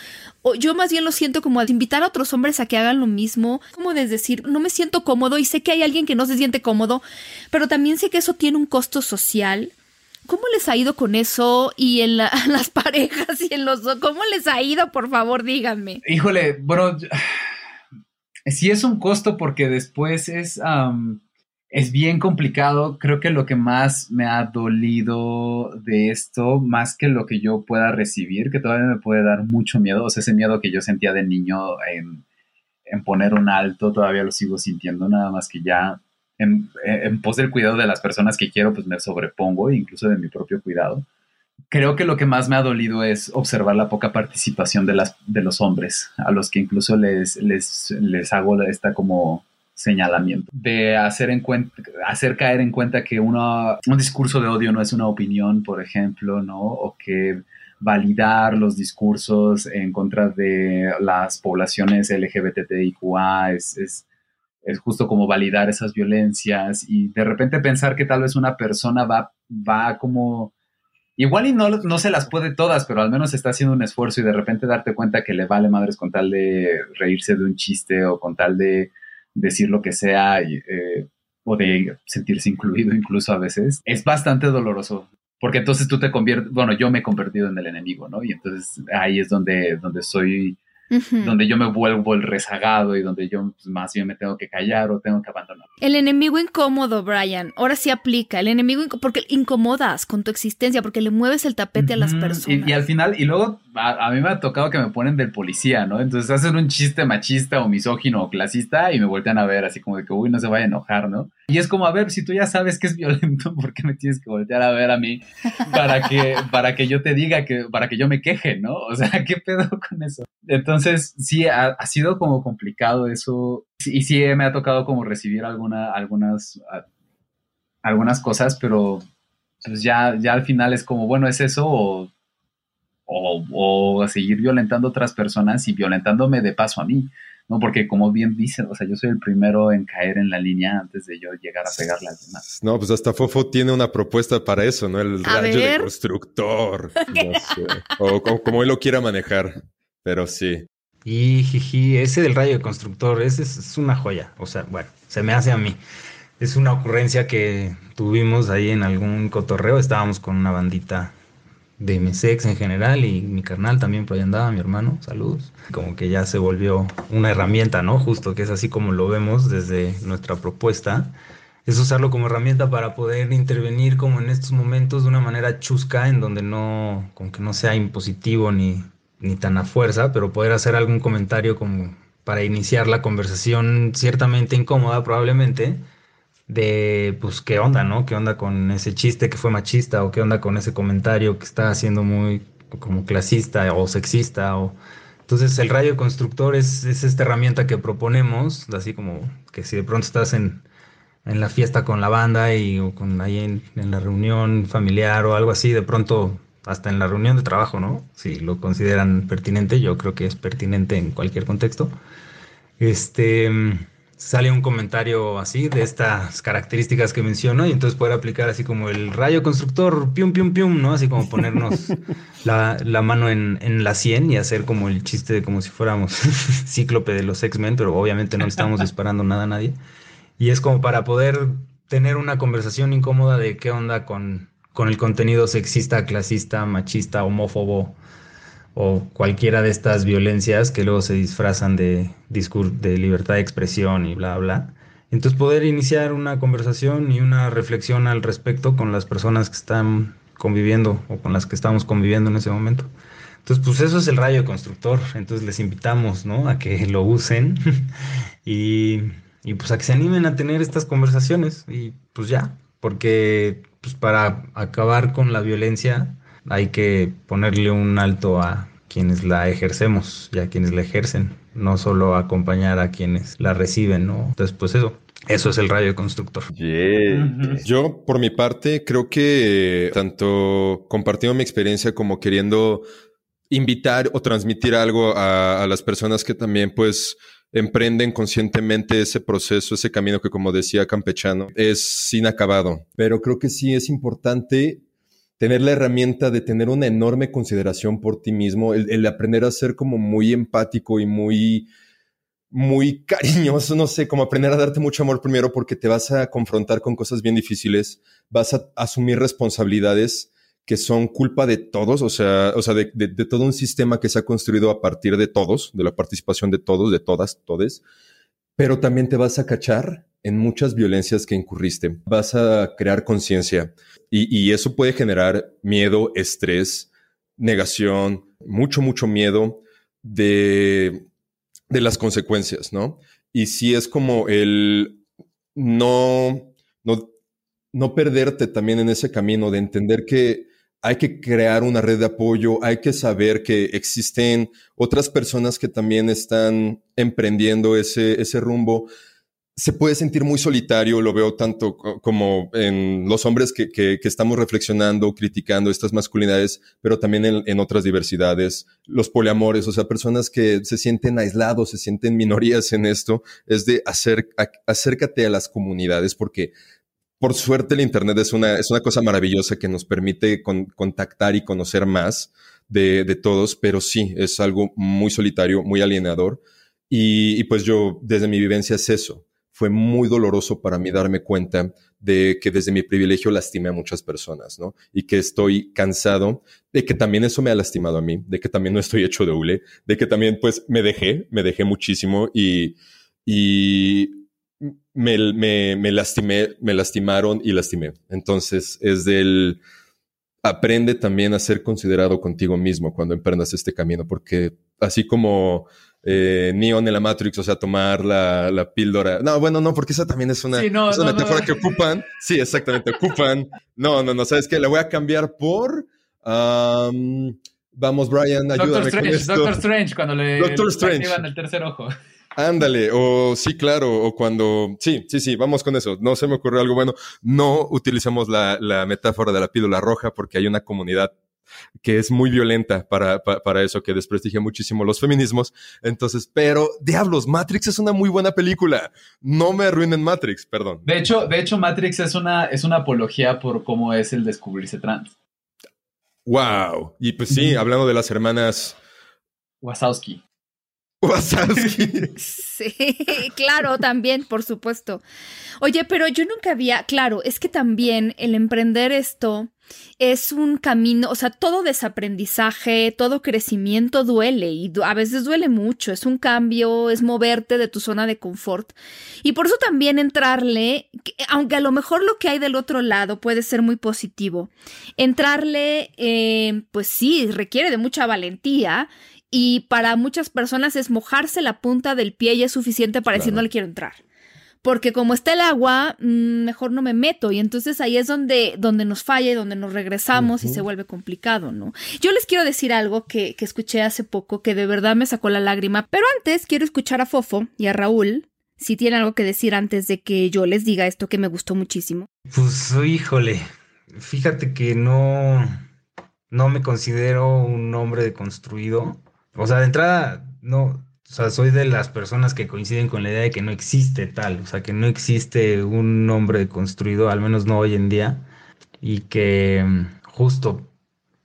o yo más bien lo siento como a invitar a otros hombres a que hagan lo mismo, como de decir, no me siento cómodo y sé que hay alguien que no se siente cómodo, pero también sé que eso tiene un costo social. ¿Cómo les ha ido con eso y en, (laughs) las parejas y en los... ¿Cómo les ha ido? Por favor, díganme. Híjole, bueno, (sighs) sí es un costo porque después es es bien complicado. Creo que lo que más me ha dolido de esto, más que lo que yo pueda recibir, que todavía me puede dar mucho miedo, o sea, ese miedo que yo sentía de niño en, poner un alto, todavía lo sigo sintiendo, nada más que ya en, en, pos del cuidado de las personas que quiero, pues me sobrepongo, incluso de mi propio cuidado. Creo que lo que más me ha dolido es observar la poca participación de, las, de los hombres, a los que incluso les, les, les hago esta como señalamiento, de hacer, en cuenta, hacer caer en cuenta que uno, un discurso de odio no es una opinión, por ejemplo, ¿no? O que validar los discursos en contra de las poblaciones LGBTIQA es, es, es justo como validar esas violencias y de repente pensar que tal vez una persona va, va como... Igual y no, no se las puede todas, pero al menos está haciendo un esfuerzo y de repente darte cuenta que le vale madres con tal de reírse de un chiste o con tal de decir lo que sea eh, o de sentirse incluido incluso a veces, es bastante doloroso. Porque entonces tú te conviertes, bueno, yo me he convertido en el enemigo, ¿no? Y entonces ahí es donde, donde soy donde yo me vuelvo el rezagado y donde yo pues, más bien me tengo que callar o tengo que abandonar. El enemigo incómodo, Brian, ahora sí aplica. El enemigo porque incomodas con tu existencia, porque le mueves el tapete a las personas. Y, al final, y luego a, mí me ha tocado que me ponen del policía, ¿no? Entonces hacen un chiste machista o misógino o clasista y me voltean a ver así como de que, uy, no se vaya a enojar, ¿no? Y es como, a ver, si tú ya sabes que es violento, (laughs) ¿por qué me tienes que voltear a ver a mí para que, para que yo te diga que, para que yo me queje, ¿no? O sea, (laughs) ¿qué pedo con eso? Entonces, sí, ha, sido como complicado eso. Y sí me ha tocado como recibir alguna, algunas, algunas cosas, pero pues ya, ya al final es como, bueno, es eso o, o, seguir violentando a otras personas y violentándome de paso a mí. ¿no? Porque como bien dicen, o sea, yo soy el primero en caer en la línea antes de yo llegar a pegarle a demás. No, pues hasta Fofo tiene una propuesta para eso, ¿no? El rayo de constructor. (laughs) o, como él lo quiera manejar, pero sí. Y jiji, ese del rayo de constructor, ese es, una joya. O sea, bueno, se me hace a mí. Es una ocurrencia que tuvimos ahí en algún cotorreo. Estábamos con una bandita de MSX en general y mi carnal también por ahí andaba, mi hermano, saludos. Como que ya se volvió una herramienta, ¿no? Justo que es así como lo vemos desde nuestra propuesta. Es usarlo como herramienta para poder intervenir como en estos momentos de una manera chusca en donde no, como que no sea impositivo ni, ni tan a fuerza, pero poder hacer algún comentario como para iniciar la conversación ciertamente incómoda probablemente de pues qué onda, ¿no? ¿Qué onda con ese chiste que fue machista o qué onda con ese comentario que está haciendo muy como clasista o sexista o entonces el radio constructor es, es esta herramienta que proponemos, así como que si de pronto estás en, en la fiesta con la banda y o con ahí en, en la reunión familiar o algo así, de pronto hasta en la reunión de trabajo, ¿no? Si lo consideran pertinente, yo creo que es pertinente en cualquier contexto. Este sale un comentario así de estas características que menciono y entonces poder aplicar así como el rayo constructor, pium, pium, pium, ¿no? Así como ponernos (laughs) la, mano en, en, la sien y hacer como el chiste de como si fuéramos (laughs) cíclope de los X-Men, pero obviamente no estamos disparando nada a nadie. Y es como para poder tener una conversación incómoda de qué onda con con el contenido sexista, clasista, machista, homófobo o cualquiera de estas violencias que luego se disfrazan de, de libertad de expresión y bla, bla. Entonces poder iniciar una conversación y una reflexión al respecto con las personas que están conviviendo o con las que estamos conviviendo en ese momento. Entonces, pues eso es el rayo constructor. Entonces les invitamos, ¿no? A que lo usen (laughs) y, y pues a que se animen a tener estas conversaciones y pues ya, porque pues para acabar con la violencia hay que ponerle un alto a quienes la ejercemos y a quienes la ejercen, no solo acompañar a quienes la reciben, ¿no? Entonces, pues eso, eso es el radio constructor. Yo, por mi parte, creo que tanto compartiendo mi experiencia como queriendo invitar o transmitir algo a, a las personas que también, pues, emprenden conscientemente ese proceso, ese camino que, como decía Campechano, es inacabado. Pero creo que sí es importante tener la herramienta de tener una enorme consideración por ti mismo, el, aprender a ser como muy empático y muy, muy cariñoso, no sé, como aprender a darte mucho amor primero porque te vas a confrontar con cosas bien difíciles, vas a asumir responsabilidades que son culpa de todos, o sea, o sea de, todo un sistema que se ha construido a partir de todos, de la participación de todos, de todas, todes, pero también te vas a cachar en muchas violencias que incurriste. Vas a crear conciencia y, y, eso puede generar miedo, estrés, negación, mucho, mucho miedo de, de las consecuencias, ¿no? Y si es como el no, no, no perderte también en ese camino de entender que hay que crear una red de apoyo, hay que saber que existen otras personas que también están emprendiendo ese, ese rumbo. Se puede sentir muy solitario, lo veo tanto como en los hombres que, que, estamos reflexionando, criticando estas masculinidades, pero también en, en, otras diversidades, los poliamores, o sea, personas que se sienten aislados, se sienten minorías en esto, es de hacer, acércate a las comunidades porque por suerte el Internet es una, es una cosa maravillosa que nos permite contactar y conocer más de, todos, pero sí, es algo muy solitario, muy alienador. Y, pues yo, desde mi vivencia, es eso. fue muy doloroso para mí darme cuenta de que desde mi privilegio lastimé a muchas personas, ¿no? Y que estoy cansado de que también eso me ha lastimado a mí, de que también no estoy hecho de hule, de que también pues me dejé, me dejé muchísimo y, y me, me, me lastimé, me lastimaron y lastimé. Entonces es del aprende también a ser considerado contigo mismo cuando emprendas este camino, porque así como eh, Neon en la Matrix, o sea, tomar la, la, píldora. No, bueno, no, porque esa también es una, metáfora que ocupan. Sí, exactamente, ocupan. No, no, no, ¿sabes qué? La voy a cambiar por... vamos, Brian, ayúdame Doctor Strange, con esto. Doctor Strange, cuando le, Doctor Strange. activan el tercer ojo. Ándale, o sí, claro, o cuando, sí, sí, sí, vamos con eso. No se me ocurrió algo bueno. No utilizamos la, la metáfora de la píldora roja porque hay una comunidad que es muy violenta para, para, eso, que desprestigia muchísimo los feminismos. Entonces, pero diablos, Matrix es una muy buena película. No me arruinen Matrix, perdón. De hecho, de hecho Matrix es una, es una apología por cómo es el descubrirse trans. Wow. Y pues sí, hablando de las hermanas Wazowski. (laughs) Sí, claro, también, por supuesto. Oye, pero yo nunca había, claro, es que también el emprender esto es un camino, o sea, todo desaprendizaje, todo crecimiento duele y a veces duele mucho, es un cambio, es moverte de tu zona de confort. Y por eso también entrarle, aunque a lo mejor lo que hay del otro lado puede ser muy positivo, entrarle, eh, pues sí, requiere de mucha valentía y para muchas personas es mojarse la punta del pie y es suficiente para decir no le quiero entrar. Porque como está el agua, mm, mejor no me meto. Y entonces ahí es donde, donde nos falla y donde nos regresamos y se vuelve complicado, ¿no? Yo les quiero decir algo que, que escuché hace poco que de verdad me sacó la lágrima. Pero antes quiero escuchar a Fofo y a Raúl si tienen algo que decir antes de que yo les diga esto que me gustó muchísimo. Pues híjole, fíjate que no, no me considero un hombre deconstruido. O sea, de entrada, no, o sea, soy de las personas que coinciden con la idea de que no existe tal, o sea, que no existe un hombre construido, al menos no hoy en día, y que mm, justo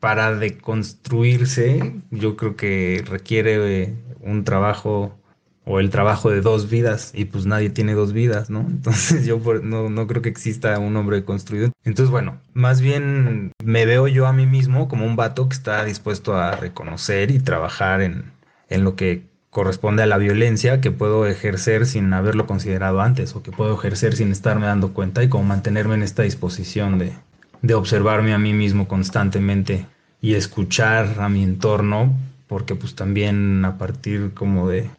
para deconstruirse, yo creo que requiere eh, un trabajo o el trabajo de dos vidas, y pues nadie tiene dos vidas, ¿no? (laughs) Entonces yo no, no creo que exista un hombre construido. Entonces, bueno, más bien me veo yo a mí mismo como un vato que está dispuesto a reconocer y trabajar en, en lo que corresponde a la violencia que puedo ejercer sin haberlo considerado antes o que puedo ejercer sin estarme dando cuenta y como mantenerme en esta disposición de, de observarme a mí mismo constantemente y escuchar a mi entorno porque pues también a partir como de,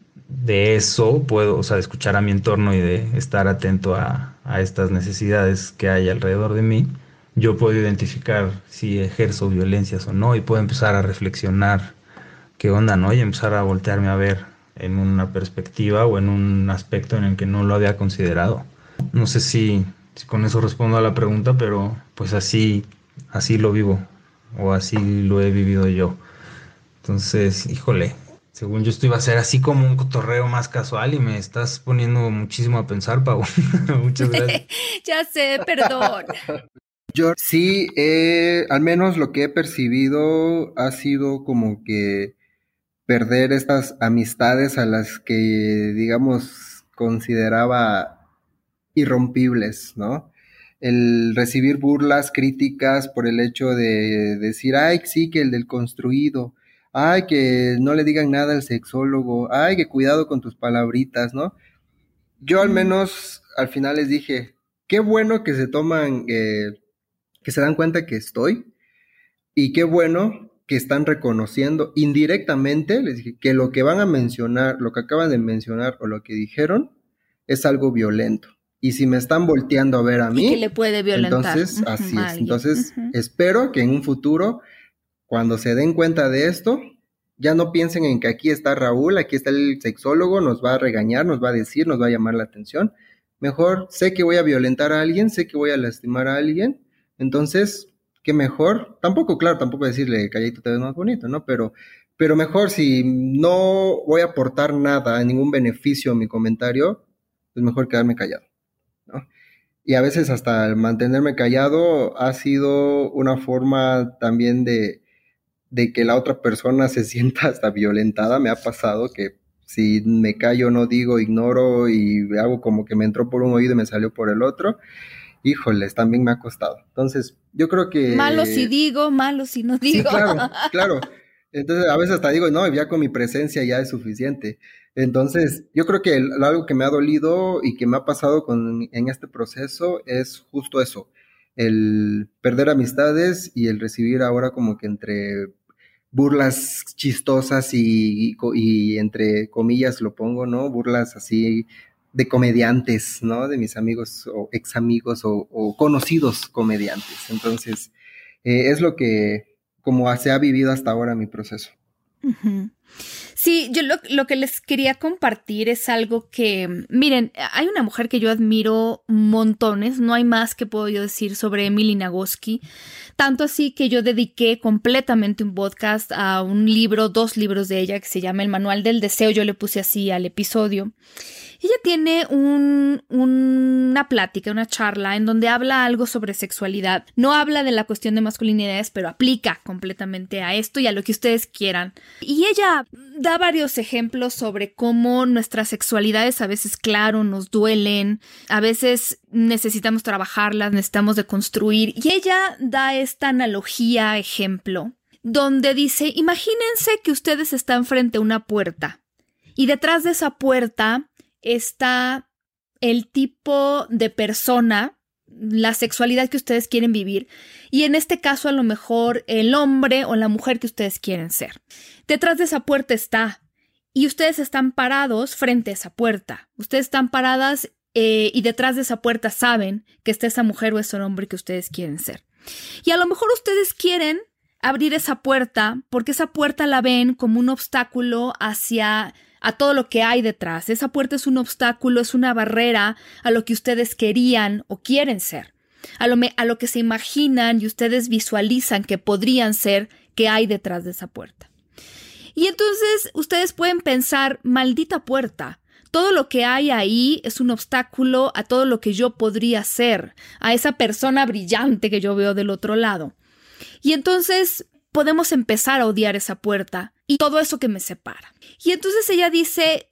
de eso puedo, o sea, de escuchar a mi entorno y de estar atento a, a estas necesidades que hay alrededor de mí, yo puedo identificar si ejerzo violencias o no y puedo empezar a reflexionar qué onda, ¿no? Y empezar a voltearme a ver en una perspectiva o en un aspecto en el que no lo había considerado. No sé si, si con eso respondo a la pregunta, pero pues así, así lo vivo o así lo he vivido yo. Entonces, híjole, según yo esto iba a ser así como un cotorreo más casual y me estás poniendo muchísimo a pensar, Pau. (laughs) Muchas gracias. (laughs) ya sé, perdón. (laughs) Yo sí, al menos lo que he percibido ha sido como que perder estas amistades a las que, digamos, consideraba irrompibles, ¿no? El recibir burlas, críticas por el hecho de decir, ay, sí, que el del construido, ay, que no le digan nada al sexólogo, ay, que cuidado con tus palabritas, ¿no? Yo al menos al final les dije, qué bueno que se toman, eh, que se dan cuenta que estoy y qué bueno que están reconociendo indirectamente, les dije que lo que van a mencionar, lo que acaban de mencionar o lo que dijeron es algo violento. Y si me están volteando a ver a mí, que le puede violentar. Entonces, así es. Entonces, espero que en un futuro cuando se den cuenta de esto, ya no piensen en que aquí está Raúl, aquí está el sexólogo, nos va a regañar, nos va a decir, nos va a llamar la atención. Mejor sé que voy a violentar a alguien, sé que voy a lastimar a alguien, entonces, qué mejor, tampoco, claro, tampoco decirle, calladito te ves más bonito, ¿no? Pero, pero mejor si no voy a aportar nada, ningún beneficio a mi comentario, es mejor quedarme callado, ¿no? Y a veces hasta mantenerme callado ha sido una forma también de, de que la otra persona se (laughs) sienta hasta violentada. Me ha pasado que Si me callo, no digo, ignoro y hago como que me entró por un oído y me salió por el otro, híjoles, también me ha costado. Entonces, yo creo que... Malo si digo, malo si no digo. Sí, claro, (laughs) claro. Entonces, a veces hasta digo, no, ya con mi presencia ya es suficiente. Entonces, yo creo que algo que me ha dolido y que me ha pasado con, en este proceso es justo eso, el perder amistades y el recibir ahora como que entre burlas chistosas y, entre comillas lo pongo, ¿no? Burlas así de comediantes, ¿no? De mis amigos o ex amigos o, conocidos comediantes. Entonces, eh, es lo que, como se ha vivido hasta ahora mi proceso. Sí, yo lo, que les quería compartir es algo que, miren, hay una mujer que yo admiro montones, no hay más que puedo yo decir sobre Emily Nagoski, tanto así que yo dediqué completamente un podcast a un libro, dos libros de ella que se llama El Manual del Deseo, yo le puse así al episodio. Ella tiene una plática, una charla en donde habla algo sobre sexualidad. No habla de la cuestión de masculinidades, pero aplica completamente a esto y a lo que ustedes quieran. Y ella da varios ejemplos sobre cómo nuestras sexualidades a veces, claro, nos duelen, a veces necesitamos trabajarlas, necesitamos deconstruir. Y ella da esta analogía, ejemplo, donde dice, imagínense que ustedes están frente a una puerta y detrás de esa puerta está el tipo de persona, la sexualidad que ustedes quieren vivir y en este caso a lo mejor el hombre o la mujer que ustedes quieren ser. Detrás de esa puerta está y ustedes están parados frente a esa puerta. Ustedes están paradas eh, y detrás de esa puerta saben que está esa mujer o ese hombre que ustedes quieren ser. Y a lo mejor ustedes quieren abrir esa puerta porque esa puerta la ven como un obstáculo hacia a todo lo que hay detrás. Esa puerta es un obstáculo, es una barrera a lo que ustedes querían o quieren ser, a lo, a lo que se imaginan y ustedes visualizan que podrían ser que hay detrás de esa puerta. Y entonces ustedes pueden pensar, maldita puerta, todo lo que hay ahí es un obstáculo a todo lo que yo podría ser, a esa persona brillante que yo veo del otro lado. Y entonces podemos empezar a odiar esa puerta y todo eso que me separa. Y entonces ella dice,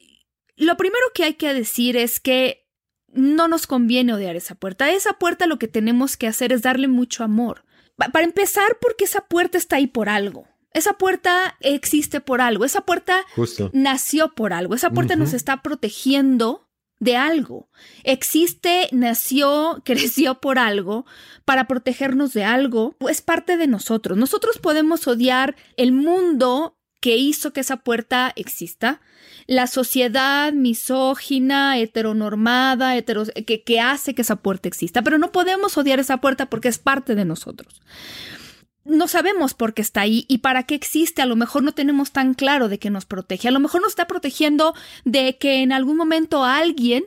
lo primero que hay que decir es que no nos conviene odiar esa puerta. A esa puerta lo que tenemos que hacer es darle mucho amor. Para empezar, porque esa puerta está ahí por algo. Esa puerta existe por algo. Esa puerta nació por algo. Esa puerta nos está protegiendo de algo. Existe, nació, (laughs) creció por algo para protegernos de algo. Es parte de nosotros. Nosotros podemos odiar el mundo que hizo que esa puerta exista, la sociedad misógina, heteronormada, que, que hace que esa puerta exista, pero no podemos odiar esa puerta porque es parte de nosotros no sabemos por qué está ahí y para qué existe. A lo mejor no tenemos tan claro de que nos protege. A lo mejor nos está protegiendo de que en algún momento alguien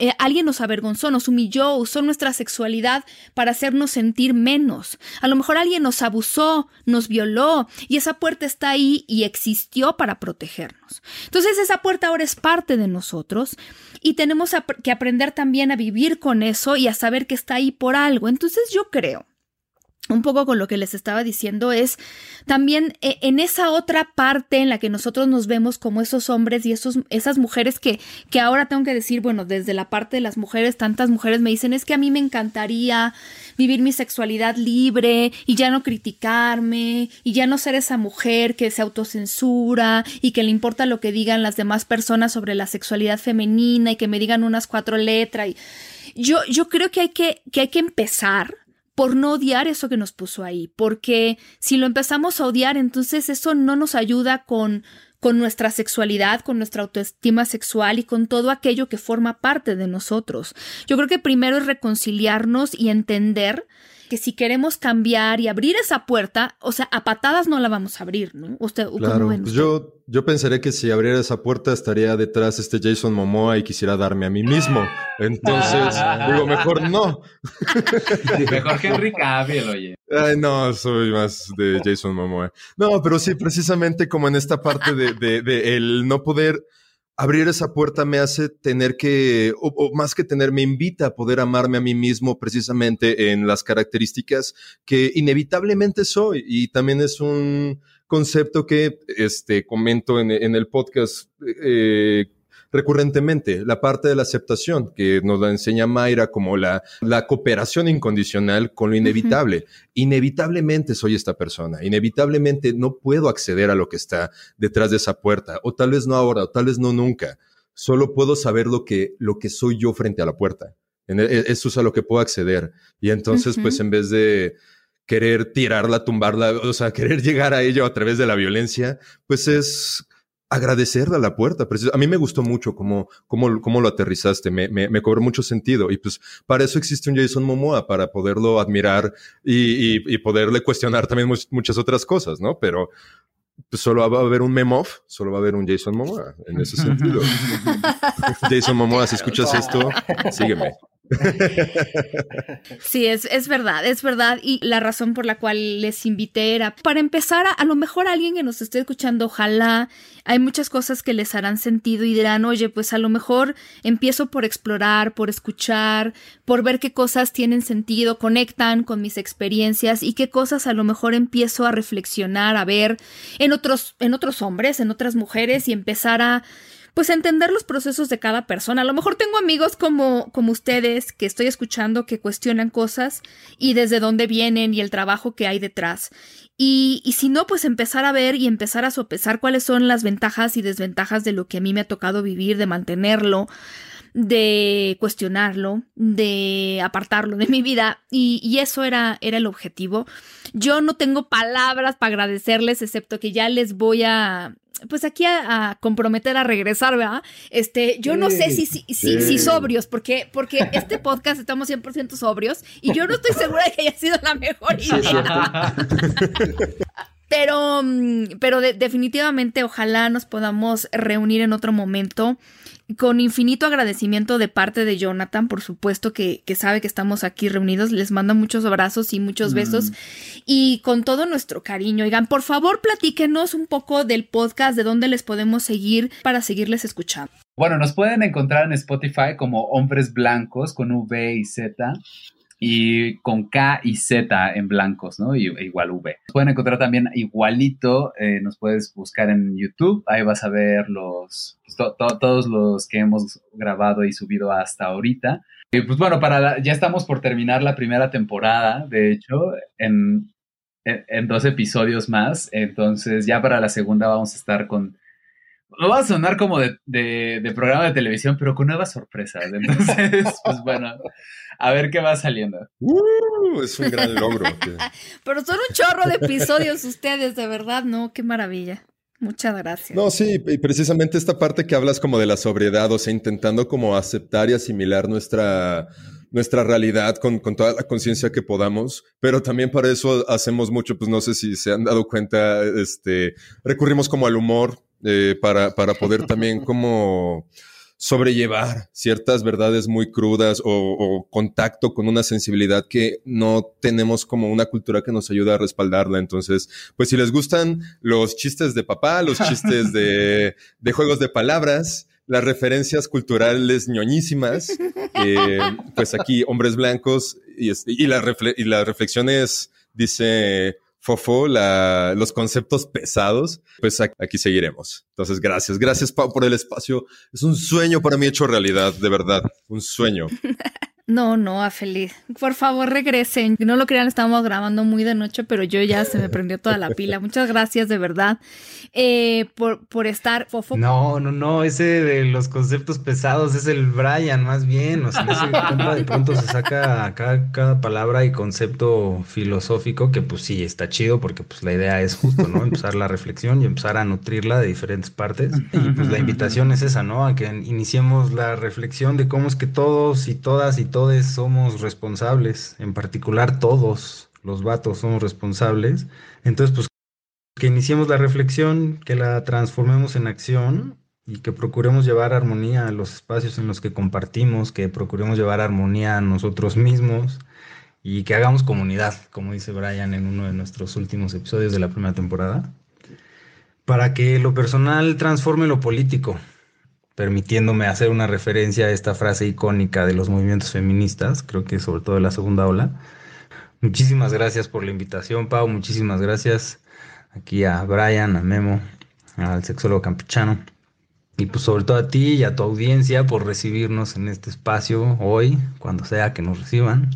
eh, alguien nos avergonzó, nos humilló, usó nuestra sexualidad para hacernos sentir menos. A lo mejor alguien nos abusó, nos violó y esa puerta está ahí y existió para protegernos. Entonces esa puerta ahora es parte de nosotros y tenemos que aprender también a vivir con eso y a saber que está ahí por algo. Entonces yo creo un poco con lo que les estaba diciendo es también eh, en esa otra parte en la que nosotros nos vemos como esos hombres y esos, esas mujeres que, que ahora tengo que decir, bueno, desde la parte de las mujeres, tantas mujeres me dicen, es que a mí me encantaría vivir mi sexualidad libre y ya no criticarme y ya no ser esa mujer que se autocensura y que le importa lo que digan las demás personas sobre la sexualidad femenina y que me digan unas cuatro letras. Y yo, yo creo que hay que, que hay que empezar por no odiar eso que nos puso ahí, porque si lo empezamos a odiar, entonces eso no nos ayuda con, con nuestra sexualidad, con nuestra autoestima sexual y con todo aquello que forma parte de nosotros. Yo creo que primero es reconciliarnos y entender que si queremos cambiar y abrir esa puerta, o sea, a patadas no la vamos a abrir, ¿no? Usted, claro, pues yo, yo pensaré que si abriera esa puerta estaría detrás este Jason Momoa y quisiera darme a mí mismo. Entonces, (laughs) digo, mejor no. mejor Henry Cavill, oye. Ay, no, soy más de Jason Momoa. No, pero sí, precisamente como en esta parte de, de, de el no poder abrir esa puerta me hace tener que, o, más que tener, me invita a poder amarme a mí mismo precisamente en las características que inevitablemente soy. Y también es un, concepto que este, comento en, el podcast eh, recurrentemente, la parte de la aceptación, que nos la enseña Mayra como la, la cooperación incondicional con lo inevitable. Inevitablemente soy esta persona, inevitablemente no puedo acceder a lo que está detrás de esa puerta, o tal vez no ahora, o tal vez no nunca. Solo puedo saber lo que, lo que soy yo frente a la puerta. E, e, eso es a lo que puedo acceder. Y entonces, pues en vez de querer tirarla, tumbarla, o sea, querer llegar a ello a través de la violencia, pues es agradecerle a la puerta. A mí me gustó mucho cómo, cómo, cómo lo aterrizaste, me, me, cobró mucho sentido. Y pues para eso existe un Jason Momoa, para poderlo admirar y, y, poderle cuestionar también muchas otras cosas, ¿no? Pero pues solo va a haber un Memoff, solo va a haber un Jason Momoa en ese (laughs) sentido. (laughs) Jason Momoa, si escuchas esto, sígueme. (laughs) Sí, es, es verdad, es verdad. Y la razón por la cual les invité era para empezar, a, a, lo mejor alguien que nos esté escuchando, ojalá hay muchas cosas que les harán sentido y dirán, oye, pues a lo mejor empiezo por explorar, por escuchar, por ver qué cosas tienen sentido, conectan con mis experiencias y qué cosas a lo mejor empiezo a reflexionar, a ver en otros, en otros hombres, en otras mujeres y empezar a pues entender los procesos de cada persona. A lo mejor tengo amigos como, como ustedes que estoy escuchando que cuestionan cosas y desde dónde vienen y el trabajo que hay detrás. Y, y si no, pues empezar a ver y empezar a sopesar cuáles son las ventajas y desventajas de lo que a mí me ha tocado vivir, de mantenerlo de cuestionarlo, de apartarlo de mi vida y, y, eso era, era el objetivo. Yo no tengo palabras para agradecerles, excepto que ya les voy a, pues aquí a, comprometer a regresar, ¿verdad? Este, yo no sé si, si, si, sobrios, porque, porque este podcast estamos 100% sobrios y yo no estoy segura de que haya sido la mejor idea. pero, mm, pero definitivamente ojalá nos podamos reunir en otro momento con infinito agradecimiento de parte de Jonathan, por supuesto que, que sabe que estamos aquí reunidos, les mando muchos abrazos y muchos besos mm. y con todo nuestro cariño. Oigan, por favor platíquenos un poco del podcast, de dónde les podemos seguir para seguirles escuchando. Bueno, nos pueden encontrar en Spotify como Hombres Blancos con V y Z y con K y Z en blancos, ¿no? Y, igual V. Pueden encontrar también igualito, eh, nos puedes buscar en YouTube, ahí vas a ver los, pues, todos los que hemos grabado y subido hasta ahorita. Y pues bueno, para ya estamos por terminar la primera temporada, de hecho, en, en, dos episodios más, entonces ya para la segunda vamos a estar con va a sonar como de, de, programa de televisión, pero con nuevas sorpresas. Entonces, (laughs) pues bueno, a ver qué va saliendo. Uh, es un gran logro. (laughs) pero son un chorro de episodios ustedes, de verdad, ¿no? Qué maravilla. Muchas gracias. No, sí, y precisamente esta parte que hablas como de la sobriedad, o sea, intentando como aceptar y asimilar nuestra, nuestra realidad con, con toda la conciencia que podamos, pero también para eso hacemos mucho, pues no sé si se han dado cuenta, este, recurrimos como al humor, eh, para, para poder (laughs) también como sobrellevar ciertas verdades muy crudas o, contacto con una sensibilidad que no tenemos como una cultura que nos ayuda a respaldarla. Entonces, pues si les gustan los chistes de papá, los (laughs) chistes de, de juegos de palabras, las referencias culturales ñoñísimas, eh, pues aquí hombres blancos y, y, la y las reflexiones, dice Fofo, la, los conceptos pesados, pues aquí seguiremos. Entonces, gracias. Gracias, Pau, por el espacio. Es un sueño para mí hecho realidad, de verdad. Un sueño. (laughs) No, no, a feliz. Por favor, regresen. No lo crean, estamos grabando muy de noche, pero yo ya se me prendió toda la pila. Muchas gracias, de verdad, eh, por, por estar fofo. No, no, no, ese de los conceptos pesados es el Brian, más bien. O sea, ese (laughs) de pronto se saca cada, cada palabra y concepto filosófico que, pues sí, está chido porque, pues, la idea es justo, ¿no? Empezar la reflexión y empezar a nutrirla de diferentes partes. Y, pues, la invitación es esa, ¿no? A que iniciemos la reflexión de cómo es que todos y todas y todos somos responsables, en particular todos los vatos somos responsables. Entonces, pues que iniciemos la reflexión, que la transformemos en acción y que procuremos llevar armonía a los espacios en los que compartimos, que procuremos llevar armonía a nosotros mismos y que hagamos comunidad, como dice Brian en uno de nuestros últimos episodios de la primera temporada, para que lo personal transforme lo político, permitiéndome hacer una referencia a esta frase icónica de los movimientos feministas, creo que sobre todo de la segunda ola. Muchísimas gracias por la invitación, Pau, muchísimas gracias aquí a Brian, a Memo, al sexólogo campechano. Y pues sobre todo a ti y a tu audiencia por recibirnos en este espacio hoy, cuando sea que nos reciban.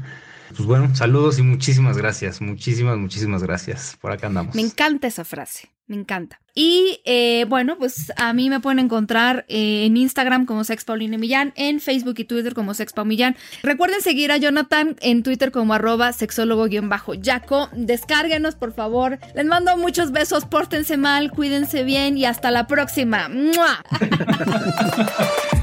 Pues bueno, saludos y muchísimas gracias, muchísimas, muchísimas gracias. Por acá andamos. Me encanta esa frase. Me encanta. Y eh, bueno, pues a mí me pueden encontrar eh, en Instagram como Sex Paulina Millán, en Facebook y Twitter como Sex Millán. Recuerden seguir a Jonathan en Twitter como arroba sexólogo-yaco. Descárguenos, por favor. Les mando muchos besos, pórtense mal, cuídense bien y hasta la próxima. (laughs)